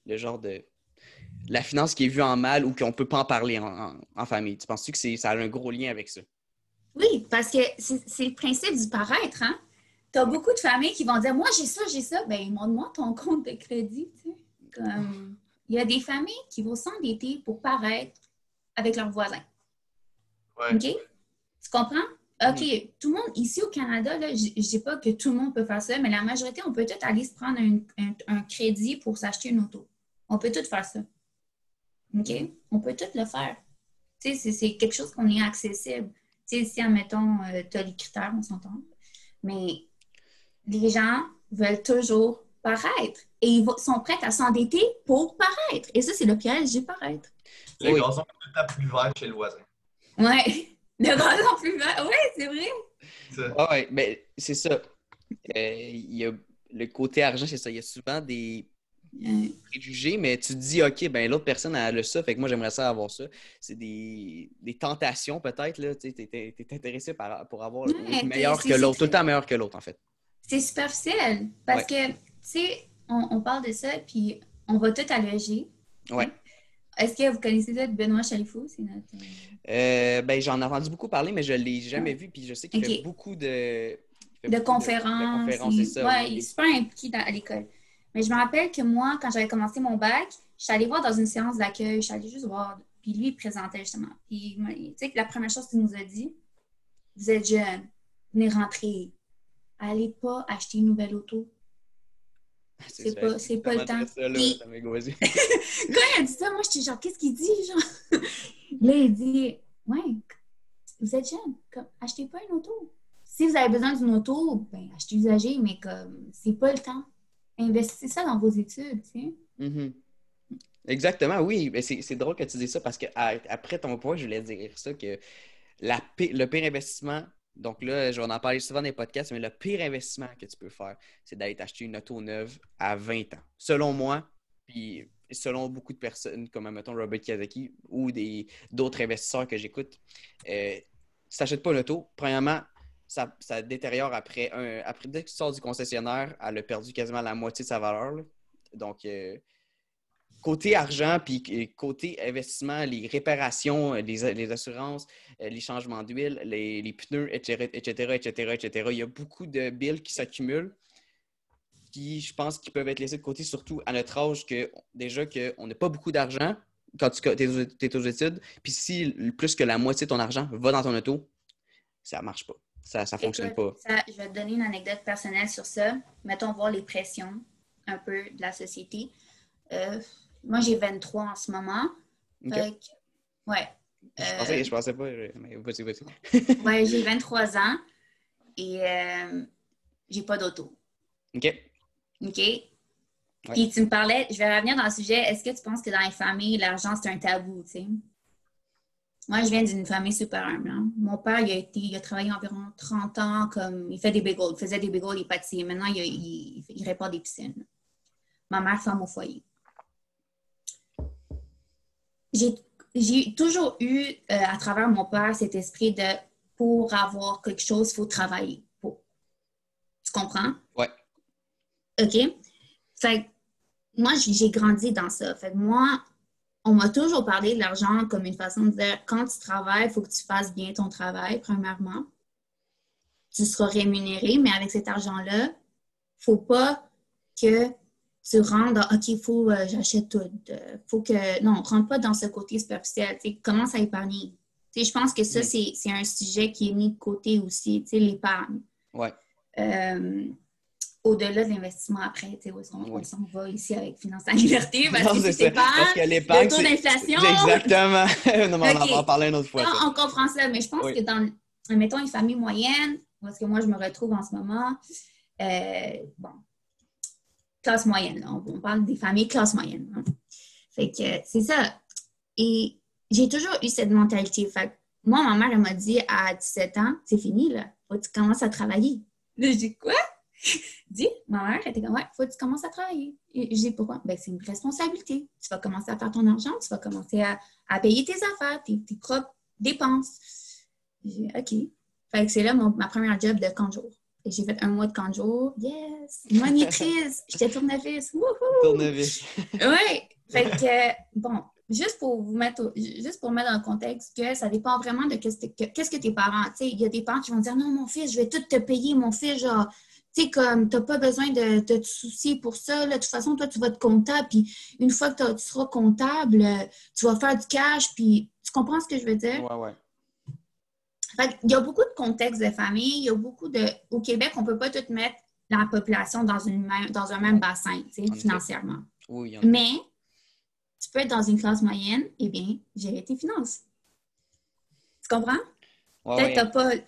le genre de. La finance qui est vue en mal ou qu'on ne peut pas en parler en, en- en famille? Tu penses-tu que ça a un gros lien avec ça? Oui, parce que c'est c'est le principe du paraître, hein? Tu as beaucoup de familles qui vont dire Moi, j'ai ça, j'ai ça. Ben, montre-moi ton compte de crédit, tu sais. Comme, il y a des familles qui vont s'endetter pour paraître avec leurs voisins. Ouais. OK? Tu comprends? OK, tout le monde, ici au Canada, là, je ne dis pas que tout le monde peut faire ça, mais la majorité, on peut tout aller se prendre un, un- un crédit pour s'acheter une auto. On peut tout faire ça. OK? On peut tout le faire. Tu sais, c'est- quelque chose qu'on est accessible. Tu sais, si, admettons, tu as les critères, on s'entend. Mais les gens veulent toujours paraître. Et ils sont prêts à s'endetter pour paraître. Et ça, c'est le piège du paraître. Le Oui. gazon est tout à plus vert chez le voisin. Ouais. Le gazon plus vert. Ouais, c'est vrai. Ah ouais, mais c'est ça. Euh, Il y a le côté argent, c'est ça. Il y a souvent des préjugés, mais tu te dis, OK, ben l'autre personne elle a ça, fait que moi j'aimerais ça avoir ça. C'est des, des tentations peut-être, là. Tu es, intéressé par, pour avoir Ouais, le meilleur que l'autre, tout le temps meilleur que l'autre, en fait. C'est superficiel. Parce que, tu sais, on, on parle de ça, puis on va tout alléger. Ouais. Est-ce que vous connaissez ça de Benoît Chalifou? C'est notre. euh, Euh, ben, j'en ai entendu beaucoup parler, mais je ne l'ai jamais vu. Puis je sais qu'il Ok. fait beaucoup de. fait de beaucoup conférences. de conférences, ça. ouais, oui. il est super impliqué dans- à l'école. Mais je me rappelle que moi, quand j'avais commencé mon bac, je suis allée voir dans une séance d'accueil, je suis allée juste voir. Puis lui, il présentait justement. Puis, tu sais, la première chose qu'il nous a dit, vous êtes jeune, venez rentrer. Allez pas acheter une nouvelle auto. c'est ça, pas- c'est pas le temps. Ça, là, Puis- ça m'a gossé. Quand il a dit ça, moi, j'étais genre, qu'est-ce qu'il dit, genre? Là, il dit, ouais, vous êtes jeune, comme, achetez pas une auto. Si vous avez besoin d'une auto, ben, achetez usagée, mais comme, c'est pas le temps. Investissez ça dans vos études, tu sais. Mhm. Exactement, oui. Mais c'est c'est drôle que tu dises ça parce que à- après ton point, je voulais dire ça que la le pire investissement, donc là, je vais en parler souvent dans les podcasts, mais le pire investissement que tu peux faire, c'est d'aller t'acheter une auto neuve à 20 ans. Selon moi, puis selon beaucoup de personnes, comme mettons Robert Kiyosaki ou d'autres investisseurs que j'écoute, euh, si tu n'achètes pas une auto, premièrement, ça, détériore après un. Après, dès que tu sors du concessionnaire, elle a perdu quasiment la moitié de sa valeur. Donc, euh, côté argent, puis côté investissement, les réparations, euh, les, les assurances, euh, les changements d'huile, les, les pneus, etc., etc., etc., etc., il y a beaucoup de billes qui s'accumulent qui, je pense, qui peuvent être laissés de côté, surtout à notre âge, que déjà qu'on n'a pas beaucoup d'argent quand tu es aux, études. Puis si plus que la moitié de ton argent va dans ton auto, ça marche pas. Ça ne fonctionne Écoute, pas. ça, je vais te donner une anecdote personnelle sur ça. Mettons voir les pressions un peu de la société. Euh, moi, j'ai 23 en ce moment. Ok. Fait que- ouais. Je, Euh, pensais, je pensais pas, mais vas-y, vas-y. ouais, j'ai 23 ans et euh, j'ai pas d'auto. OK. OK? Puis tu me parlais, je vais revenir dans le sujet, est-ce que tu penses que dans les familles, l'argent, c'est un tabou, tu sais? Moi, je viens d'une famille super humble. hein. Mon père, il a, été, il a travaillé environ 30 ans comme... Il fait des bagels, il faisait des bagels, il pâtissait. Maintenant, il, il, il répare des piscines. Ma mère, femme au foyer. J'ai j'ai toujours eu, euh, à travers mon père, cet esprit de pour avoir quelque chose, il faut travailler pour. Tu comprends? Ouais. OK? Fait que moi, j'ai grandi dans ça. Fait que moi, on m'a toujours parlé de l'argent comme une façon de dire quand tu travailles, il faut que tu fasses bien ton travail, premièrement. Tu seras rémunéré, mais avec cet argent-là, il ne faut pas que tu rentres dans OK, il faut que j'achète tout. Euh, faut que. Non, rentre pas dans ce côté superficiel. Commence à épargner. Je pense que ça, c'est un sujet qui est mis de côté aussi, l'épargne. Ouais. Euh, au-delà de l'investissement après, tu sais, où est-ce qu'on Oui. on va ici avec Finance en liberté, parce Non, que c'est Parce que l'épargne. le taux d'inflation. Exactement. non, mais on en Ok. va en parler une autre fois. Non, on comprend ça, mais je pense Oui. que dans, mettons, une famille moyenne, parce que moi, je me retrouve en ce moment, euh, bon, classe moyenne, là, on, parle des familles classe moyenne. hein. Fait que c'est ça. Et j'ai toujours eu cette mentalité. Fait que moi, ma mère, elle m'a dit à 17 ans, c'est fini, là, faut que tu commences à travailler. Là, je dis quoi? Dis, ma mère elle était comme, ouais, faut que tu commences à travailler. Et je dis, pourquoi? Ben, c'est une responsabilité. Tu vas commencer à faire ton argent, tu vas commencer à, à payer tes affaires, tes, propres dépenses. J'ai dit, OK. Fait que c'est là mon- ma première job de camp de jour. Et j'ai fait un mois de jour. Yes! Monitrice! J'étais tournevis. Wouhou! Tournevis. Oui! Fait que, bon, juste pour vous mettre, au- juste pour mettre dans le contexte que ça dépend vraiment de qu'est-ce que, qu'est-ce que tes parents, tu sais, il y a des parents qui vont dire, non, mon fils, je vais tout te payer, mon fils, genre, tu sais, comme, t'as pas besoin de, de te soucier pour ça, là. de toute façon, toi, tu vas être comptable, puis une fois que t'as- tu seras comptable, tu vas faire du cash, puis tu comprends ce que je veux dire? Ouais, ouais. Fait il y a beaucoup de contextes de famille, il y a beaucoup de... Au Québec, on peut pas tout mettre la population dans, une même, dans un même bassin, financièrement. Oui, en. Mais tu peux être dans une classe moyenne, eh bien, gérer tes finances. Tu comprends? Ouais, Peut-être ouais. pas.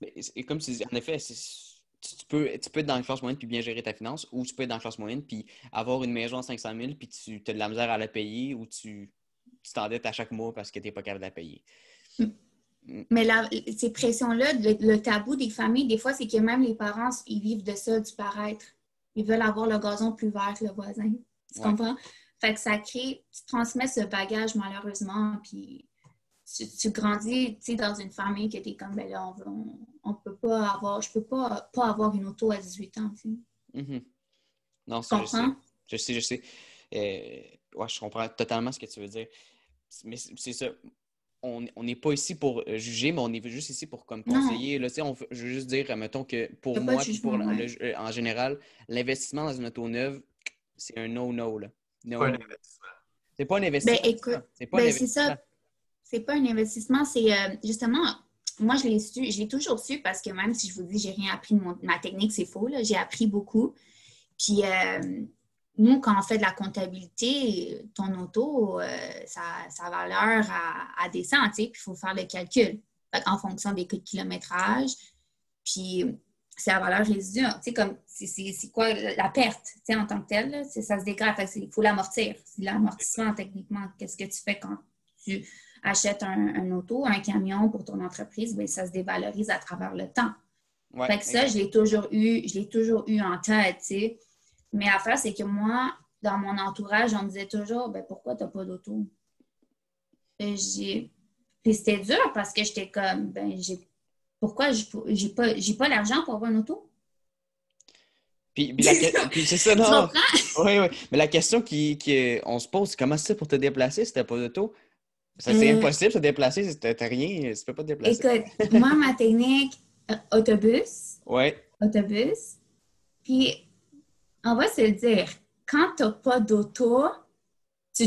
Mais Et comme tu dis, en effet, c'est- tu peux, tu peux être dans la classe moyenne puis bien gérer ta finance, ou tu peux être dans la classe moyenne puis avoir une maison à 500 000 puis tu as de la misère à la payer ou tu tu t'endettes à chaque mois parce que tu n'es pas capable de la payer. Mais là, ces pressions-là, le, le tabou des familles, des fois, c'est que même les parents, ils vivent de ça, du paraître. Ils veulent avoir le gazon plus vert que le voisin. Tu Ouais. comprends? Fait que ça crée, tu transmets ce bagage malheureusement, puis tu, tu grandis, tu sais, dans une famille que t'es comme, ben là, on, veut- on, on peut pas avoir, je peux pas, pas avoir une auto à 18 ans, tu sais. Mhm. Non, ça, je sais. comprends? Je sais, je sais. Euh, ouais, je comprends totalement ce que tu veux dire. Mais c'est ça. On n'est pas ici pour euh, juger, mais on est juste ici pour comme conseiller. Là, on je veux juste dire, mettons que pour moi, puis pour ouais. le- euh, en général, l'investissement dans une auto neuve, c'est un no-no. là. No. Pas un investissement. C'est pas un investissement. Ben, écoute, c'est pas un Ben, c'est ça. investissement. C'est pas un investissement, c'est euh, justement, moi je l'ai su, je l'ai toujours su parce que même si je vous dis j'ai rien appris de mon- ma technique, c'est faux, là, j'ai appris beaucoup. Puis euh, nous, quand on fait de la comptabilité, ton auto, euh, sa, sa valeur a, a descend, tu sais, puis il faut faire le calcul en fonction des coûts de kilométrage. Puis c'est la valeur résiduelle, tu sais, comme c'est- quoi la perte, tu sais, en tant que telle, là, ça se dégrade, il faut l'amortir. C'est l'amortissement techniquement. Qu'est-ce que tu fais quand tu achètes un, un auto, un camion pour ton entreprise, bien, ça se dévalorise à travers le temps. Ouais, Fait que ça, je l'ai toujours eu, je l'ai toujours eu en tête, tu sais. Mais l'affaire, c'est que moi, dans mon entourage, on me disait toujours, ben pourquoi t'as pas d'auto? J'ai... Puis c'était dur parce que j'étais comme, ben j'ai... Pourquoi j'ai pas, j'ai pas l'argent pour avoir une auto? Puis, c'est ça, non. Oui, oui. Mais la question qui, qui- on se pose, c'est comment c'est pour te déplacer si t'as pas d'auto? Ça, c'est Euh, impossible de se déplacer si t'as t'as rien, tu peux pas te déplacer. Écoute, moi, ma technique, euh, autobus, Ouais. autobus. Puis, on va se le dire, quand tu n'as pas d'auto, tu,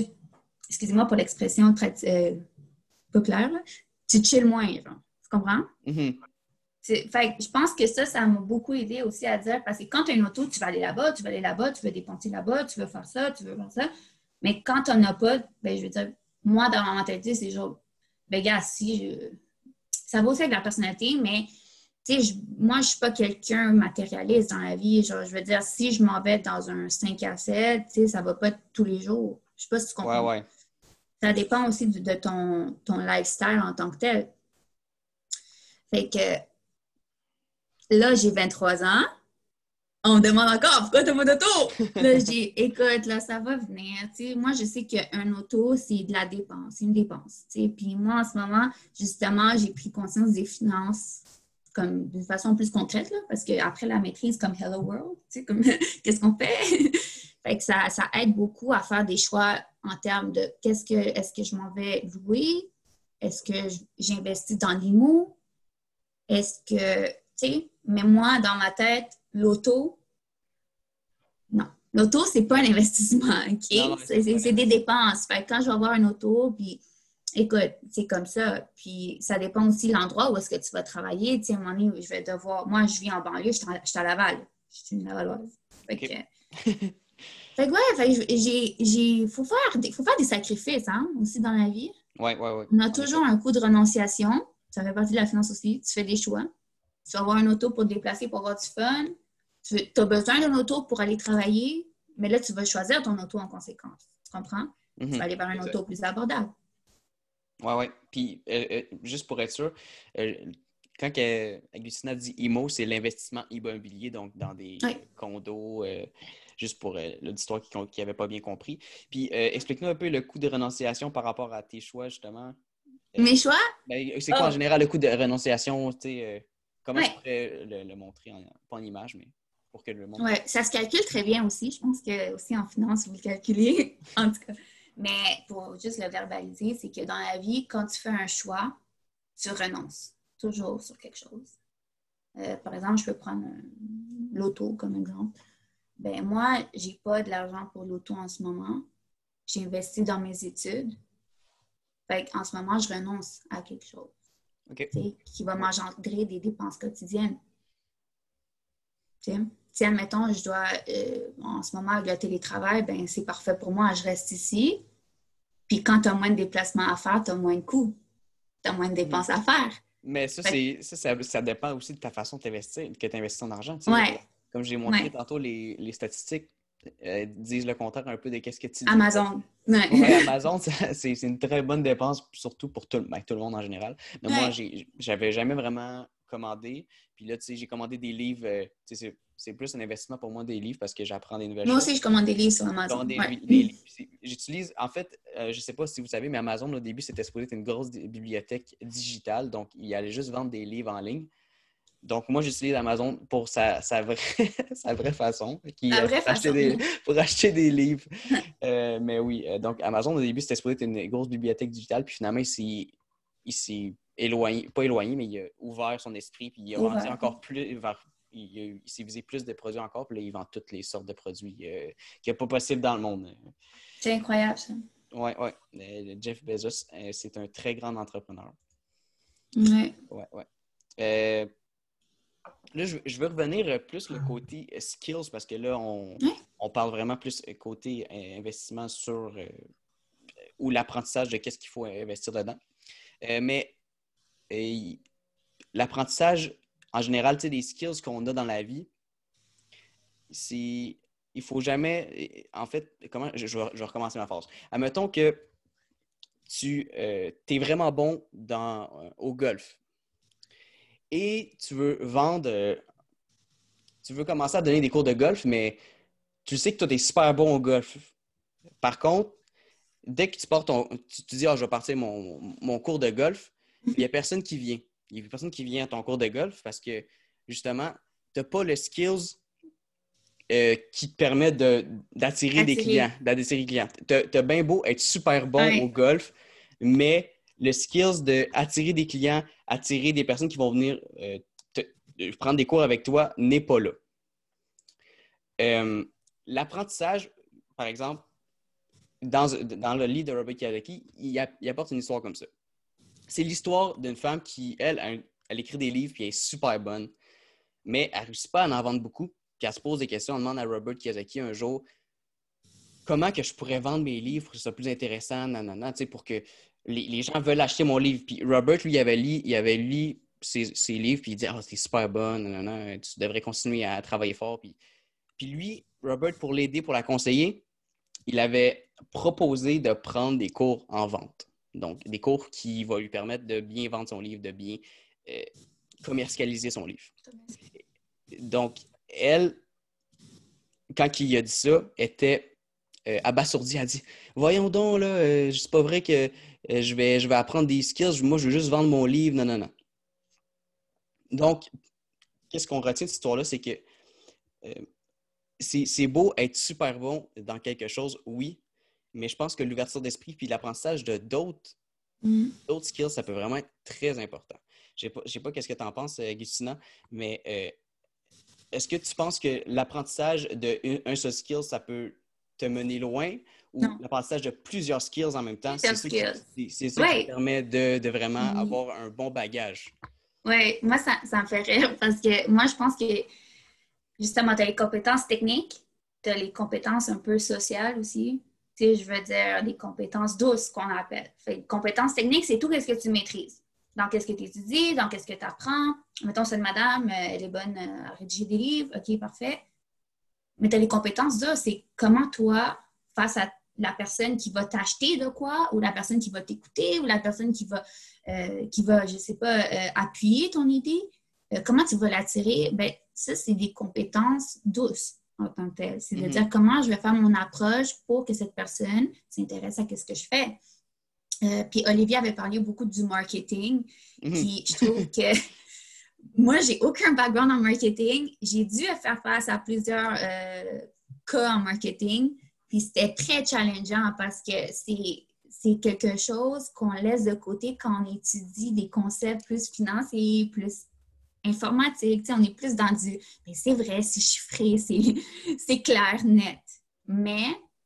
excusez-moi pour l'expression euh, populaire, tu chill moins, genre. Tu comprends? Mhm. Fait que je pense que ça, ça m'a beaucoup aidé aussi à dire, parce que quand tu as une auto, tu vas aller là-bas, tu vas aller là-bas, tu veux dépenser là-bas, tu veux faire ça, tu veux faire ça. Mais quand tu n'en as pas, ben, je veux dire, moi, dans ma mentalité, c'est genre, ben, gars, si je... Ça va aussi avec la personnalité, mais tu sais, je- moi, je suis pas quelqu'un matérialiste dans la vie. Genre, je veux dire, si je m'en vais dans un 5 à 7, tu sais, ça va pas être tous les jours. Je sais pas si tu Ouais, comprends. ouais. Ça dépend aussi de, de ton, ton lifestyle en tant que tel. Fait que là, j'ai 23 ans. On me demande encore pourquoi t'as pas d'auto? là, je dis, écoute, là, ça va venir. Tu sais, moi, je sais qu'un auto, c'est de la dépense, c'est une dépense. tu sais. Puis moi, en ce moment, justement, j'ai pris conscience des finances comme d'une façon plus concrète, là, parce qu'après la maîtrise, comme Hello World, tu sais, comme qu'est-ce qu'on fait? fait que ça, ça aide beaucoup à faire des choix en termes de qu'est-ce que est-ce que je m'en vais louer? Est-ce que j'investis dans l'IMO? Est-ce que, tu sais, mais moi, dans ma tête, l'auto, non. L'auto, c'est pas un investissement, OK? C'est des dépenses. Fait que quand je vais avoir une auto, puis écoute, c'est comme ça. Puis ça dépend aussi de l'endroit où est-ce que tu vas travailler. Tu sais, à un moment donné, je vais devoir... Moi, je vis en banlieue, je suis je suis à Laval. Je suis une Lavalloise. Fait que... fait que ouais, j'ai- faut, faire des, faut faire des sacrifices, hein, aussi dans la vie. Ouais, ouais, ouais. On a toujours un coût de renonciation. Ça fait partie de la finance aussi. Tu fais des choix. Tu vas avoir une auto pour te déplacer, pour avoir du fun. Tu as besoin d'une auto pour aller travailler, mais là, tu vas choisir ton auto en conséquence. Tu comprends? Mhm. Tu vas aller vers une Exact. auto plus abordable. Ouais, ouais. Puis, euh, euh, juste pour être sûr, euh, quand Agustina dit IMO, c'est l'investissement immobilier, donc dans des condos, euh, juste pour l'auditoire qui n'avait pas bien compris. Puis, explique-nous un peu le coût de renonciation par rapport à tes choix, justement. Mes choix? ben, c'est quoi en Oh. général le coût de renonciation? euh, comment Ouais. tu pourrais le, le montrer, en, pas en image, mais pour que le monde. Oui, ça se calcule très bien aussi. Je pense que aussi en finance, vous le calculez, en tout cas. Mais pour juste le verbaliser, c'est que dans la vie, quand tu fais un choix, tu renonces toujours sur quelque chose. Euh, par exemple, je peux prendre l'auto comme exemple. Ben moi, j'ai pas de l'argent pour l'auto en ce moment. J'ai investi dans mes études. Fait en ce moment, je renonce à quelque chose qui va m'engendrer des dépenses quotidiennes. Si, admettons, je dois, euh, en ce moment, avec le télétravail, ben, c'est parfait pour moi, je reste ici. Puis quand tu as moins de déplacements à faire, tu as moins de coûts. Tu as moins de dépenses à faire. Mais ça, Fait- ça, ça, ça dépend aussi de ta façon de t'investir, que tu investis ton argent. Ouais. Comme j'ai montré Ouais. tantôt, les, les statistiques euh, disent le contraire un peu de qu'est-ce que tu dis. Amazon. Ouais. Ouais, Amazon, c'est une très bonne dépense, surtout pour tout, ben, tout le monde en général. Mais moi, Ouais. j'ai- j'avais jamais vraiment commandé. Puis là, tu sais, j'ai commandé des livres. euh, tu sais, c'est- plus un investissement pour moi des livres parce que j'apprends des nouvelles Moi choses. aussi, je commande des livres sur Amazon. Ouais. J'utilise, en fait, euh, je sais pas si vous savez, mais Amazon, au début, c'était supposé être une grosse bibliothèque digitale. Donc, il allait juste vendre des livres en ligne. Donc, moi, j'utilise Amazon pour sa, sa, vraie, sa vraie façon. Qui, La vraie pour, acheter des, pour acheter des livres. Euh, mais oui, donc Amazon, au début, c'était supposé être une grosse bibliothèque digitale. Puis finalement, il s'est éloigné, pas éloigné, mais il a ouvert son esprit, puis il a vendu encore plus vers. Il, a- il s'est visé plus de produits encore, puis là, il vend toutes les sortes de produits euh, qu'il n'est pas possible dans le monde. C'est incroyable, ça. Oui, oui. Euh, Jeff Bezos, euh, c'est un très grand entrepreneur. Ouais, ouais. Euh, là, je, je veux revenir plus le côté skills parce que là, on, on parle vraiment plus côté investissement sur euh, ou l'apprentissage de qu'est-ce qu'il faut investir dedans. Euh, mais euh, l'apprentissage, en général, tu des skills qu'on a dans la vie, c'est. Il faut jamais. En fait, comment. Je, je vais, recommencer ma phrase. Admettons que tu es vraiment bon dans, euh, au golf et tu veux vendre, euh, tu veux commencer à donner des cours de golf, mais tu sais que toi, tu es super bon au golf. Par contre, dès que tu portes ton, tu te dis, ah, je vais partir mon, mon cours de golf, il n'y a personne qui vient. Il n'y a personne qui vient à ton cours de golf parce que, justement, tu n'as pas le skills euh, qui te permet de- d'attirer des clients. D'attirer des clients. Tu as, bien beau être super bon Ouais. au golf, mais le skills d'attirer des clients, attirer des personnes qui vont venir euh, te- euh, prendre des cours avec toi n'est pas là. Euh, L'apprentissage, par exemple, dans, dans le livre de Robert Kiyosaki, il, a- il apporte une histoire comme ça. C'est l'histoire d'une femme qui, elle, elle écrit des livres puis elle est super bonne, mais elle ne réussit pas à en vendre beaucoup. Puis elle se pose des questions, elle demande à Robert Kiyosaki un jour comment je pourrais vendre mes livres pour que ce soit plus intéressant, nanana, pour que les, gens veulent acheter mon livre. Puis Robert, lui, il avait lu, il avait lu ses, livres, puis il dit Ah, c'est super bon, nanana, tu devrais continuer à travailler fort. Puis lui, Robert, pour l'aider, pour la conseiller, il avait proposé de prendre des cours en vente. Donc, des cours qui vont lui permettre de bien vendre son livre, de bien euh, commercialiser son livre. Donc, elle, quand il a dit ça, était euh, abasourdie. Elle a dit Voyons donc, là, euh, c'est pas vrai que euh, je, vais, je vais apprendre des skills. Moi, je veux juste vendre mon livre. Non, non, non. Donc, qu'est-ce qu'on retient de cette histoire-là? C'est que c'est beau être super bon dans quelque chose, oui, mais je pense que l'ouverture d'esprit puis l'apprentissage de d'autres Mm. skills, ça peut vraiment être très important. Je ne sais pas, qu'est-ce que tu en penses, euh, Gustina, mais euh, est-ce que tu penses que l'apprentissage d'un seul skill, ça peut te mener loin? Ou l'apprentissage de plusieurs skills en même temps, c'est ça, qui, permet de, de vraiment Mhm. avoir un bon bagage? Oui, moi, ça, ça me fait rire parce que moi, je pense que justement, tu as les compétences techniques, tu as les compétences un peu sociales aussi. Je veux dire, des compétences douces qu'on appelle. Fait compétences techniques, c'est tout ce que tu maîtrises. Dans qu'est-ce que tu étudies, dans qu'est-ce que tu apprends. Mettons, cette madame, euh, elle est bonne euh, à rédiger des livres. OK, parfait. Mais tu as les compétences douces, c'est comment toi, face à la personne qui va t'acheter de quoi, ou la personne qui va t'écouter, ou la personne qui va euh, qui va, je sais pas, euh, appuyer ton idée, comment tu vas l'attirer, ben ça, c'est des compétences douces en tant que telles. C'est de Mhm. dire comment je vais faire mon approche pour que cette personne s'intéresse à ce que je fais. Euh, puis Olivier avait parlé beaucoup du marketing, Mhm. puis je trouve que moi, j'ai aucun background en marketing. J'ai dû faire face à plusieurs euh, cas en marketing. Puis c'était très challengeant parce que c'est c'est quelque chose qu'on laisse de côté quand on étudie des concepts plus financiers, plus sais, on est plus dans du mais c'est vrai, c'est chiffré, c'est clair, net. Mais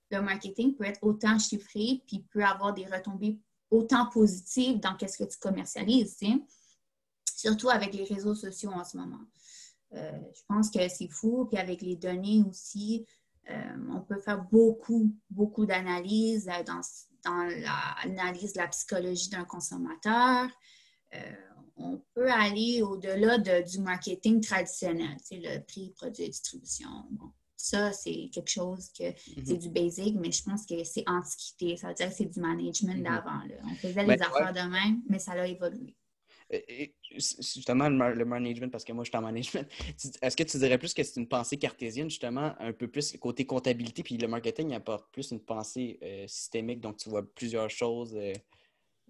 le marketing peut être autant chiffré puis peut avoir des retombées autant positives dans qu'est-ce que tu commercialises. surtout avec les réseaux sociaux en ce moment. Euh, je pense que c'est fou. Puis avec les données aussi, euh, on peut faire beaucoup, beaucoup d'analyses euh, dans, dans l'analyse de la psychologie d'un consommateur. On peut aller au-delà de- du marketing traditionnel, tu sais, le prix, produit, distribution. Bon, ça, c'est quelque chose que Mhm. c'est du basic, mais je pense que c'est antiquité. Ça veut dire que c'est du management Mhm. d'avant. là. On faisait Ben, les affaires de même, mais ça a évolué. Et Justement, le management, parce que moi, je suis en management. Est-ce que tu dirais plus que c'est une pensée cartésienne, justement, un peu plus côté comptabilité, puis le marketing apporte plus une pensée euh, systémique, donc tu vois plusieurs choses. euh,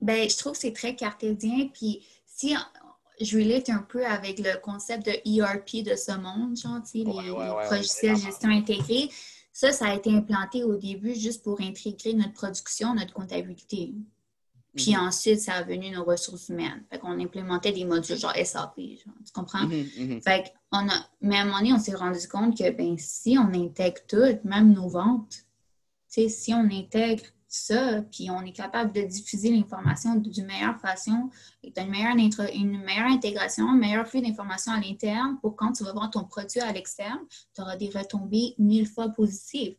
Ben, je trouve que c'est très cartésien. Puis si je relate un peu avec le concept de ERP de ce monde, genre, tu sais, Ouais, les, ouais, les ouais, logiciels gestion intégrée, ça, ça a été implanté au début juste pour intégrer notre production, notre comptabilité. Puis Mhm. ensuite, ça a venu nos ressources humaines. Fait qu'on implémentait des modules genre SAP, genre, tu comprends? Mhm, mhm. Fait qu'on a, mais à un moment donné, on s'est rendu compte que ben, si on intègre tout, même nos ventes, tu sais, si on intègre ça, puis on est capable de diffuser l'information d'une meilleure façon, et une meilleure, une meilleure intégration, un meilleur flux d'informations à l'interne pour quand tu vas vendre ton produit à l'externe, tu auras des retombées mille fois positives.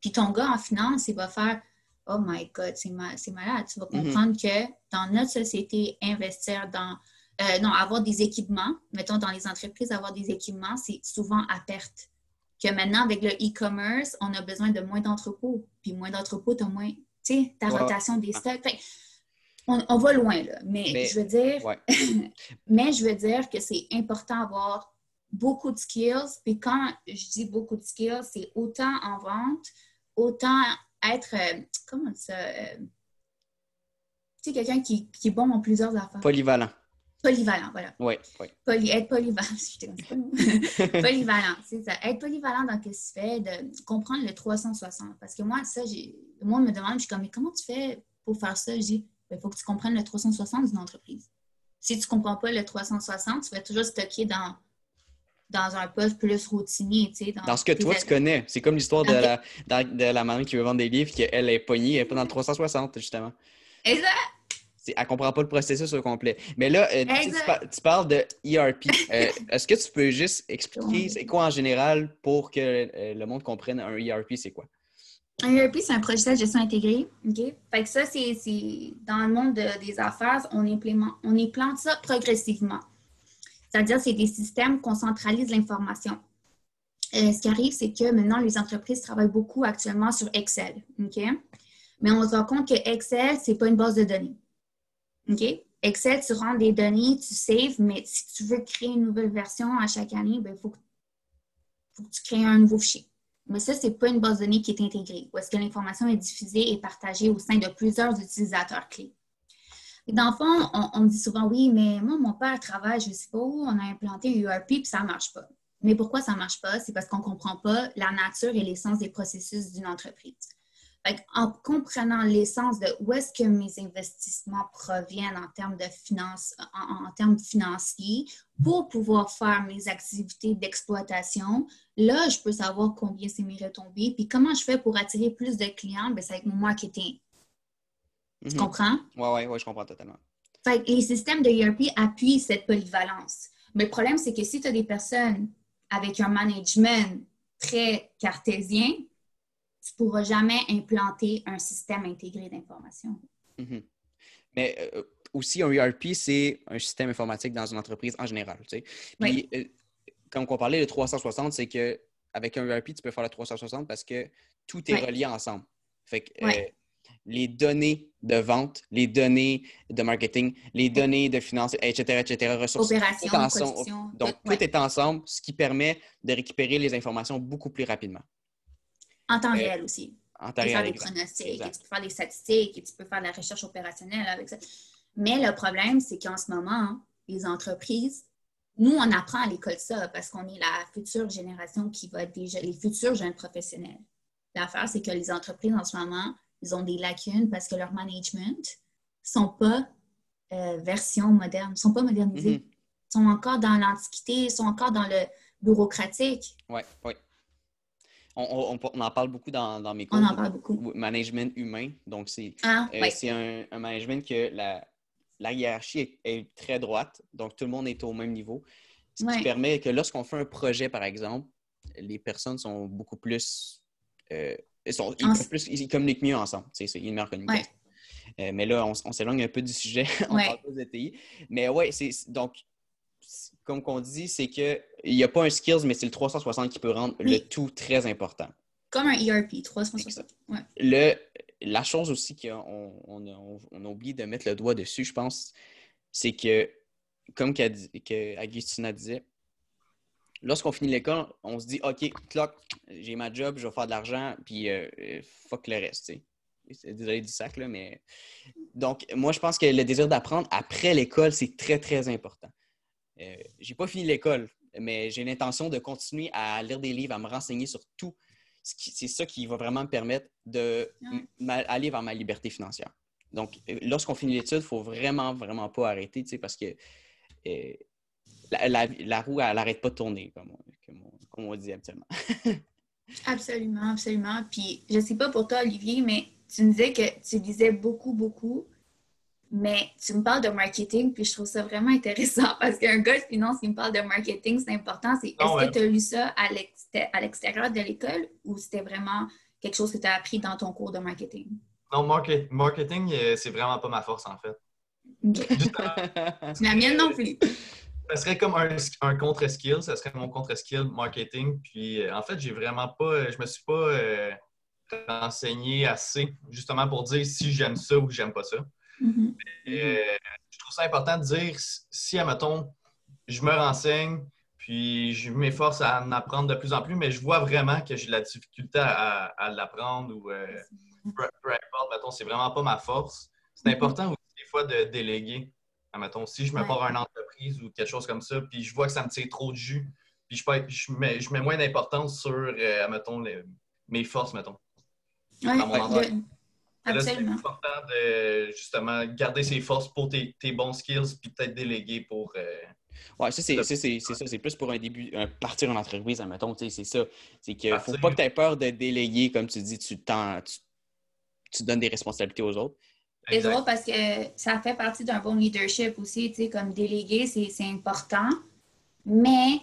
Puis ton gars en finance, il va faire Oh my God, c'est ma- c'est malade. Tu vas Mhm. comprendre que dans notre société, investir dans euh, non, avoir des équipements, mettons dans les entreprises, avoir des équipements, c'est souvent à perte. Que maintenant, avec le e-commerce, on a besoin de moins d'entrepôts. Puis moins d'entrepôts, tu as moins, tu sais, ta Ouais. rotation des stocks. Fait on, on va loin, là. Mais, Mais- je veux dire, Ouais. mais je veux dire que c'est important d'avoir beaucoup de skills. Puis quand je dis beaucoup de skills, c'est autant en vente, autant être, euh, comment ça, euh, tu sais, quelqu'un qui, qui est bon en plusieurs affaires. Polyvalent. Polyvalent, voilà. Oui, oui. Poly- être polyvalent, polyvalent, c'est ça. Être polyvalent dans ce que tu fais, de comprendre le 360. Parce que moi, ça, le monde me demande, je suis comme, mais comment tu fais pour faire ça? Je dis, il faut que tu comprennes le 360 d'une entreprise. Si tu ne comprends pas le 360, tu vas toujours stocker dans, dans un poste plus routinier, tu sais. Dans ce que toi, tu connais. C'est comme l'histoire de Ok. la, dans- de la maman qui veut vendre des livres, qu'elle est pognée, elle n'est pas dans le 360, justement. Exact. Elle ne comprend pas le processus au complet. Mais là, euh, tu par- parles de ERP. Euh, Est-ce que tu peux juste expliquer c'est quoi en général pour que euh, le monde comprenne un ERP, c'est quoi? Un ERP, c'est un projet de gestion intégrée. OK? Fait que ça, c'est dans le monde de- des affaires, on implémente, on implante ça progressivement. C'est-à-dire, c'est des systèmes qu'on centralise l'information. Ce qui arrive, c'est que maintenant, les entreprises travaillent beaucoup actuellement sur Excel. OK? Mais on se rend compte que Excel, ce n'est pas une base de données. OK? Excel, tu rends des données, tu saves, mais si tu veux créer une nouvelle version à chaque année, il faut, que- faut que tu crées un nouveau fichier. Mais ça, ce n'est pas une base de données qui est intégrée, où est-ce que l'information est diffusée et partagée au sein de plusieurs utilisateurs clés. Dans le fond, on, me dit souvent, oui, mais moi, mon père travaille, je ne sais pas où, on a implanté ERP, puis ça ne marche pas. Mais pourquoi ça ne marche pas? C'est parce qu'on ne comprend pas la nature et l'essence des processus d'une entreprise. Fait en comprenant l'essence de où est-ce que mes investissements proviennent en termes de finance, en, en termes financiers, pour pouvoir faire mes activités d'exploitation, là, je peux savoir combien c'est mes retombées. Puis comment je fais pour attirer plus de clients? Ben, c'est avec mon marketing. Tu Mhm. comprends? Ouais, ouais, ouais, je comprends totalement. Fait que les systèmes de ERP appuient cette polyvalence. Mais le problème, c'est que si tu as des personnes avec un management très cartésien, tu ne pourras jamais implanter un système intégré d'information. Mhm. Mais euh, aussi, un ERP, c'est un système informatique dans une entreprise en général. tu sais. Puis, euh, comme on parlait, le 360, c'est que avec un ERP, tu peux faire le 360 parce que tout est relié ensemble. Fait que euh, les données de vente, les données de marketing, les données de finances, etc., etc., ressources, Opération, tout. Donc, tout, ouais. tout est ensemble, ce qui permet de récupérer les informations beaucoup plus rapidement. En temps réel aussi. En Tu temps peux faire des pronostics, et tu peux faire des statistiques, et tu peux faire de la recherche opérationnelle avec ça. Mais le problème, c'est qu'en ce moment, les entreprises, nous, on apprend à l'école ça parce qu'on est la future génération qui va être déjà, les futurs jeunes professionnels. L'affaire, c'est que les entreprises, en ce moment, ils ont des lacunes parce que leur management ne sont pas euh, version moderne, ne sont pas modernisés. Ils sont encore dans l'antiquité, ils sont encore dans le bureaucratique. Oui, oui. On, on- on en parle beaucoup dans, dans mes cours. On en parle beaucoup. Management humain. Donc, c'est Ah, euh, ouais. un, un management que la, la hiérarchie est, est très droite. Donc, tout le monde est au même niveau. Ce qui Ouais. permet que lorsqu'on fait un projet, par exemple, les personnes sont beaucoup plus. euh, ils, sont, ils, En- peuvent plus- ils communiquent mieux ensemble. C'est une meilleure communication. Euh, mais là, on, s'éloigne un peu du sujet. on Ouais. parle pas de TI. Mais ouais, c'est donc, comme qu'on dit, c'est qu'il n'y a pas un skills, mais c'est le 360 qui peut rendre le tout très important. Comme un ERP, 360. Ouais. Le, la chose aussi qu'on on a, on a oublié de mettre le doigt dessus, je pense, c'est que, comme que Agustina disait, lorsqu'on finit l'école, on se dit OK, clock, j'ai ma job, je vais faire de l'argent, puis euh, fuck le reste. Désolé du sac, là, mais. Donc, moi, je pense que le désir d'apprendre après l'école, c'est très, très important. Euh, j'ai pas fini l'école, mais j'ai l'intention de continuer à lire des livres, à me renseigner sur tout. C'est ça qui va vraiment me permettre de Ouais. m- aller vers ma liberté financière. Donc, euh, lorsqu'on finit l'étude, il faut vraiment, vraiment pas arrêter, tu sais, parce que euh, la, la- la roue, elle n'arrête pas de tourner, comme on, comme on- comme on dit habituellement. Absolument, absolument. Puis, je sais pas pour toi, Olivier, mais tu me disais que tu lisais beaucoup, beaucoup. Mais tu me parles de marketing, puis je trouve ça vraiment intéressant parce qu'un gars de finance qui me parle de marketing, c'est important. C'est est-ce ouais. que tu as lu ça à l'exté- à l'extérieur de l'école ou c'était vraiment quelque chose que tu as appris dans ton cours de marketing? Non, market- marketing, euh, c'est vraiment pas ma force, en fait. Justement, La mienne non plus. ça serait comme un, un contre-skill, ça serait mon contre-skill marketing. Puis, euh, en fait, j'ai vraiment pas, je me suis pas euh, renseigné assez, justement pour dire si j'aime ça ou j'aime pas ça. Mhm. Euh, je trouve ça important de dire si, admettons, je me renseigne, puis je m'efforce à en apprendre de plus en plus, mais je vois vraiment que j'ai de la difficulté à, à l'apprendre ou euh, peu, importe, mettons, c'est vraiment pas ma force. C'est Mhm. important aussi des fois de déléguer. Mettons, si je me pars à une entreprise ou quelque chose comme ça, puis je vois que ça me tire trop de jus, puis je, mets, je mets moins d'importance sur, euh, mettons, les- mes forces, mettons. Ouais, le- c'est absolument. important de justement garder ses forces pour tes, tes bons skills, puis peut-être déléguer pour. euh, Ouais, ça, c'est ça, c'est- c'est ça. C'est plus pour un début, un, partir en entreprise, admettons, tu sais, c'est ça. C'est qu'il faut Partir. pas que tu aies peur de déléguer, comme tu dis, tu, t'en- tu, tu donnes des responsabilités aux autres. C'est exact. drôle parce que ça fait partie d'un bon leadership aussi, tu sais, comme déléguer, c'est c'est important, mais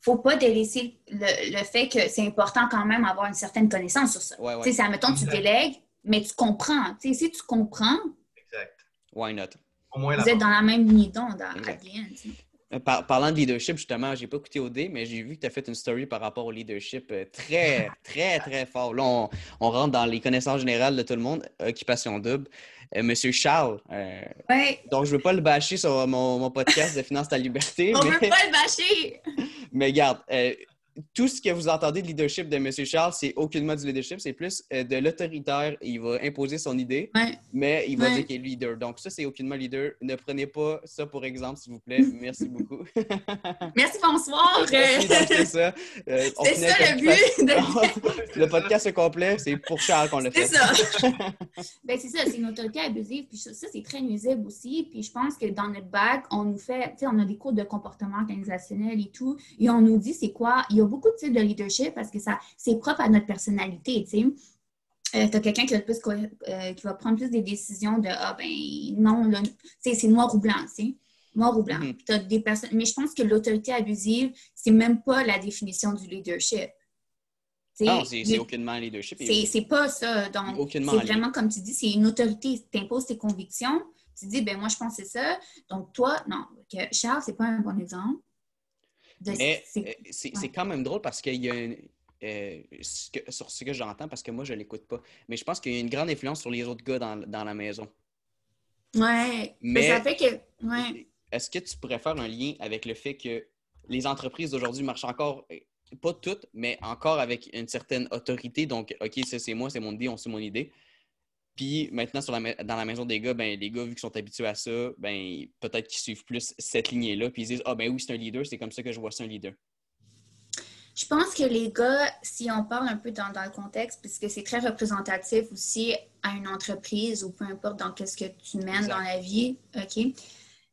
faut pas délaisser le, le fait que c'est important quand même avoir une certaine connaissance sur ça. Ouais, Tu sais, ouais. c'est, admettons, tu délègues, mais tu comprends. Tu sais, si tu comprends, Exact. Why not? Au moins la vous êtes dans la même end, tu sais. Euh, par- parlant de leadership, justement, j'ai pas écouté OD, mais j'ai vu que tu as fait une story par rapport au leadership euh, très, très, très fort. Là, on, on rentre dans les connaissances générales de tout le monde. Occupation double. Euh, Monsieur Charles, euh, Ouais, donc je veux pas le bâcher sur mon, mon podcast de Finance ta liberté, on mais, veut pas le bâcher. mais regarde, euh, tout ce que vous entendez de leadership de M. Charles, c'est aucunement du leadership, c'est plus euh, de l'autoritaire. Il va imposer son idée, Ouais. mais il va Ouais. dire qu'il est leader. Donc, ça, c'est aucunement leader. Ne prenez pas ça pour exemple, s'il vous plaît. Merci beaucoup. Merci, bonsoir. C'est ça. Euh, C'est ça le but. de- le podcast au complet, c'est pour Charles qu'on l'a fait. C'est ça. ben, c'est ça, c'est une autorité abusive. Puis ça, ça, c'est très nuisible aussi. Puis je pense que dans notre bac, on nous fait, tu sais, on a des cours de comportement organisationnel et tout. Et on nous dit c'est quoi. Il y a beaucoup de types de leadership parce que ça, c'est propre à notre personnalité, tu sais. Euh, tu as quelqu'un qui euh, qui va prendre plus des décisions de Ah, ben non, c'est noir ou blanc, tu sais. Noir ou blanc. Mhm. T'as des personnes. Mais je pense que l'autorité abusive, c'est même pas la définition du leadership. Non, c'est aucunement un leadership. c'est pas ça. Donc, c'est vraiment comme tu dis, c'est une autorité. Tu imposes tes convictions. Tu dis, ben moi, je pense que c'est ça. Donc, toi, non. Charles, c'est pas un bon exemple. De- Mais c'est- euh, ouais. quand même drôle parce qu'il y a une- euh, ce que- sur ce que j'entends, parce que moi, je ne l'écoute pas. Mais je pense qu'il y a une grande influence sur les autres gars dans, dans la maison. Ouais. Mais- Mais ça fait que. Ouais. Est-ce que tu pourrais faire un lien avec le fait que les entreprises d'aujourd'hui marchent encore, euh, pas toutes, mais encore avec une certaine autorité? Donc, OK, ça c'est moi, c'est mon idée, on suit mon idée. Puis maintenant, sur la ma- dans la maison des gars, ben, les gars, vu qu'ils sont habitués à ça, ben, peut-être qu'ils suivent plus cette lignée-là. Puis ils disent Ah, ben oui, c'est un leader, c'est comme ça que je vois ça, un leader. Je pense que les gars, si on parle un peu dans, dans le contexte, puisque c'est très représentatif aussi à une entreprise ou peu importe dans qu'est-ce que tu mènes dans la vie, OK?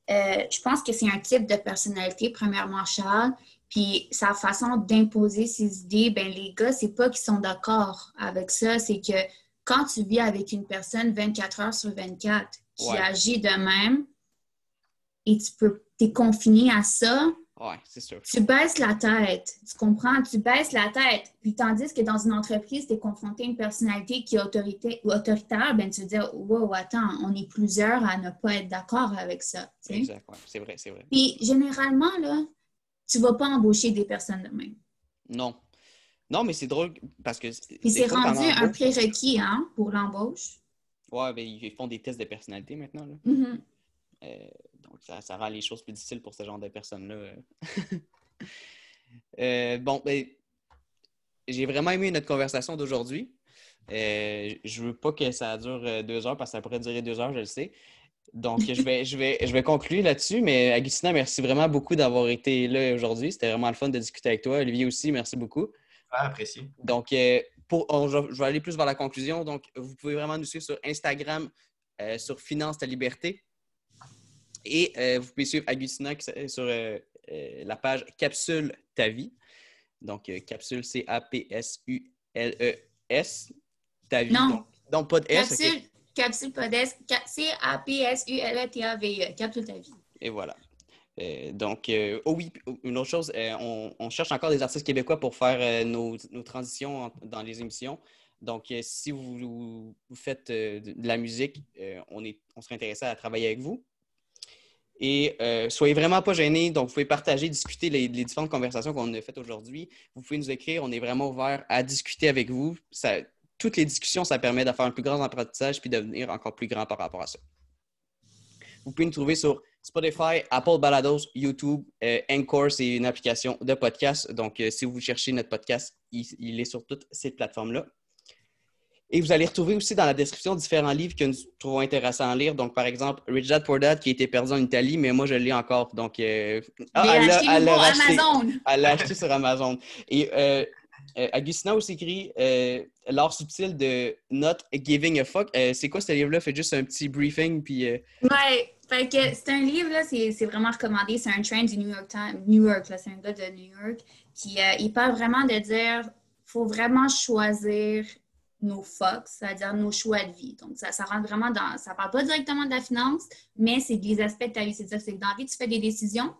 Euh, je pense que c'est un type de personnalité, premièrement, Charles. Puis sa façon d'imposer ses idées, ben les gars, c'est pas qu'ils sont d'accord avec ça, c'est que quand tu vis avec une personne 24 heures sur 24 qui Ouais. agit de même et tu peux, es confiné à ça, Ouais, c'est sûr. tu baisses la tête, tu comprends? Tu baisses la tête. Puis tandis que dans une entreprise, tu es confronté à une personnalité qui est autorité, ou autoritaire, ben tu veux dire, wow, attends, on est plusieurs à ne pas être d'accord avec ça. tu sais. Exact, ouais. c'est vrai, c'est vrai. Puis généralement, là, tu vas pas embaucher des personnes de même. Non. Non, mais c'est drôle parce que. Fois, t'en rendu un prérequis hein, pour l'embauche. Ouais, ben, ils font des tests de personnalité maintenant. Là. Mhm. Euh, donc, ça, ça rend les choses plus difficiles pour ce genre de personnes-là. Euh, bon, ben, j'ai vraiment aimé notre conversation d'aujourd'hui. Euh, je veux pas que ça dure euh, deux heures parce que ça pourrait durer deux heures, je le sais. Donc, je vais, je vais, je vais conclure là-dessus. Mais Agustina, merci vraiment beaucoup d'avoir été là aujourd'hui. C'était vraiment le fun de discuter avec toi. Olivier aussi, merci beaucoup. Apprécié. Donc, euh, pour, on- je je vais aller plus vers la conclusion. Donc, vous pouvez vraiment nous suivre sur Instagram, euh, sur Finance ta liberté. Et euh, vous pouvez suivre Agustina sur euh, euh, la page Capsule ta vie. Donc, euh, Capsule, C-A-P-S-U-L-E-S. E Ta vie. Non. Donc, donc, pas de S. Capsule, capsule Podest, ca- C-A-P-S-U-L-E-T-A-V-E, capsule ta vie. Et voilà. Euh, donc, euh, oh oui, une autre chose, euh, on, cherche encore des artistes québécois pour faire nos, transitions dans les émissions. Donc, si vous, faites de, la musique, on, est, on serait intéressé à travailler avec vous. Et soyez vraiment pas gênés. Donc, vous pouvez partager, discuter les, différentes conversations qu'on a faites aujourd'hui. Vous pouvez nous écrire. On est vraiment ouvert à discuter avec vous. Toutes les discussions, ça permet faire un plus grand apprentissage puis de devenir encore plus grand par rapport à ça. Vous pouvez nous trouver sur Spotify, Apple Balados, YouTube, euh, Encore, c'est une application de podcast. Donc, euh, si vous cherchez notre podcast, il, il est sur toutes ces plateformes-là. Et vous allez retrouver aussi dans la description différents livres que nous trouvons intéressants à lire. Donc, par exemple, Rich Dad Poor Dad qui a été perdu en Italie, mais moi, je le lis encore. Donc, euh, ah, elle l'a- acheté. Amazon. Elle l'a acheté sur Amazon. Et euh, euh, Agustina aussi écrit L'art subtil de Not Giving a Fuck. C'est quoi ce livre-là? Fait juste un petit briefing, puis... Ouais, fait que c'est un livre, là, c'est vraiment recommandé. C'est un trend du New York Times, New York, là, c'est un gars de New York qui euh, il parle vraiment de dire faut vraiment choisir nos fucks, c'est-à-dire nos choix de vie. Donc, ça, rentre vraiment dans. Ça parle pas directement de la finance, mais c'est des aspects de ta vie. C'est-à-dire que dans la vie, tu fais des décisions,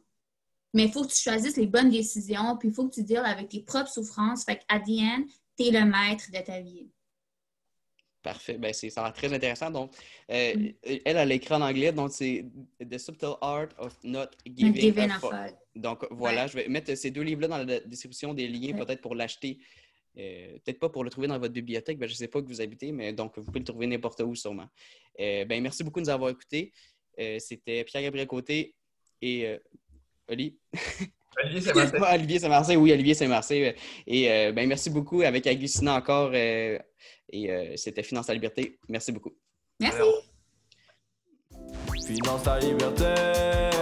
mais il faut que tu choisisses les bonnes décisions, puis il faut que tu deals avec tes propres souffrances. Fait qu'à the tu es le maître de ta vie. Parfait. Ben, c'est, ça a l'air très intéressant. Donc, euh, Mm. elle, elle a l'écrit en anglais, donc c'est The Subtle Art of Not Giving, Giving a a Fuck. fuck. Donc, voilà, Ouais. je vais mettre ces deux livres-là dans la description des liens, Ouais. peut-être pour l'acheter. Euh, peut-être pas pour le trouver dans votre bibliothèque, ben, je ne sais pas que vous habitez, mais donc vous pouvez le trouver n'importe où sûrement. Euh, ben, merci beaucoup de nous avoir écoutés. C'était Pierre-Gabriel Côté et Oli. Olivier. Ah, Olivier Saint-Marseille, oui, Olivier Saint-Marseille. Et euh, ben, merci beaucoup avec Agustina encore. euh, et euh, c'était Finance à la liberté. Merci beaucoup. Merci. Finance ta liberté.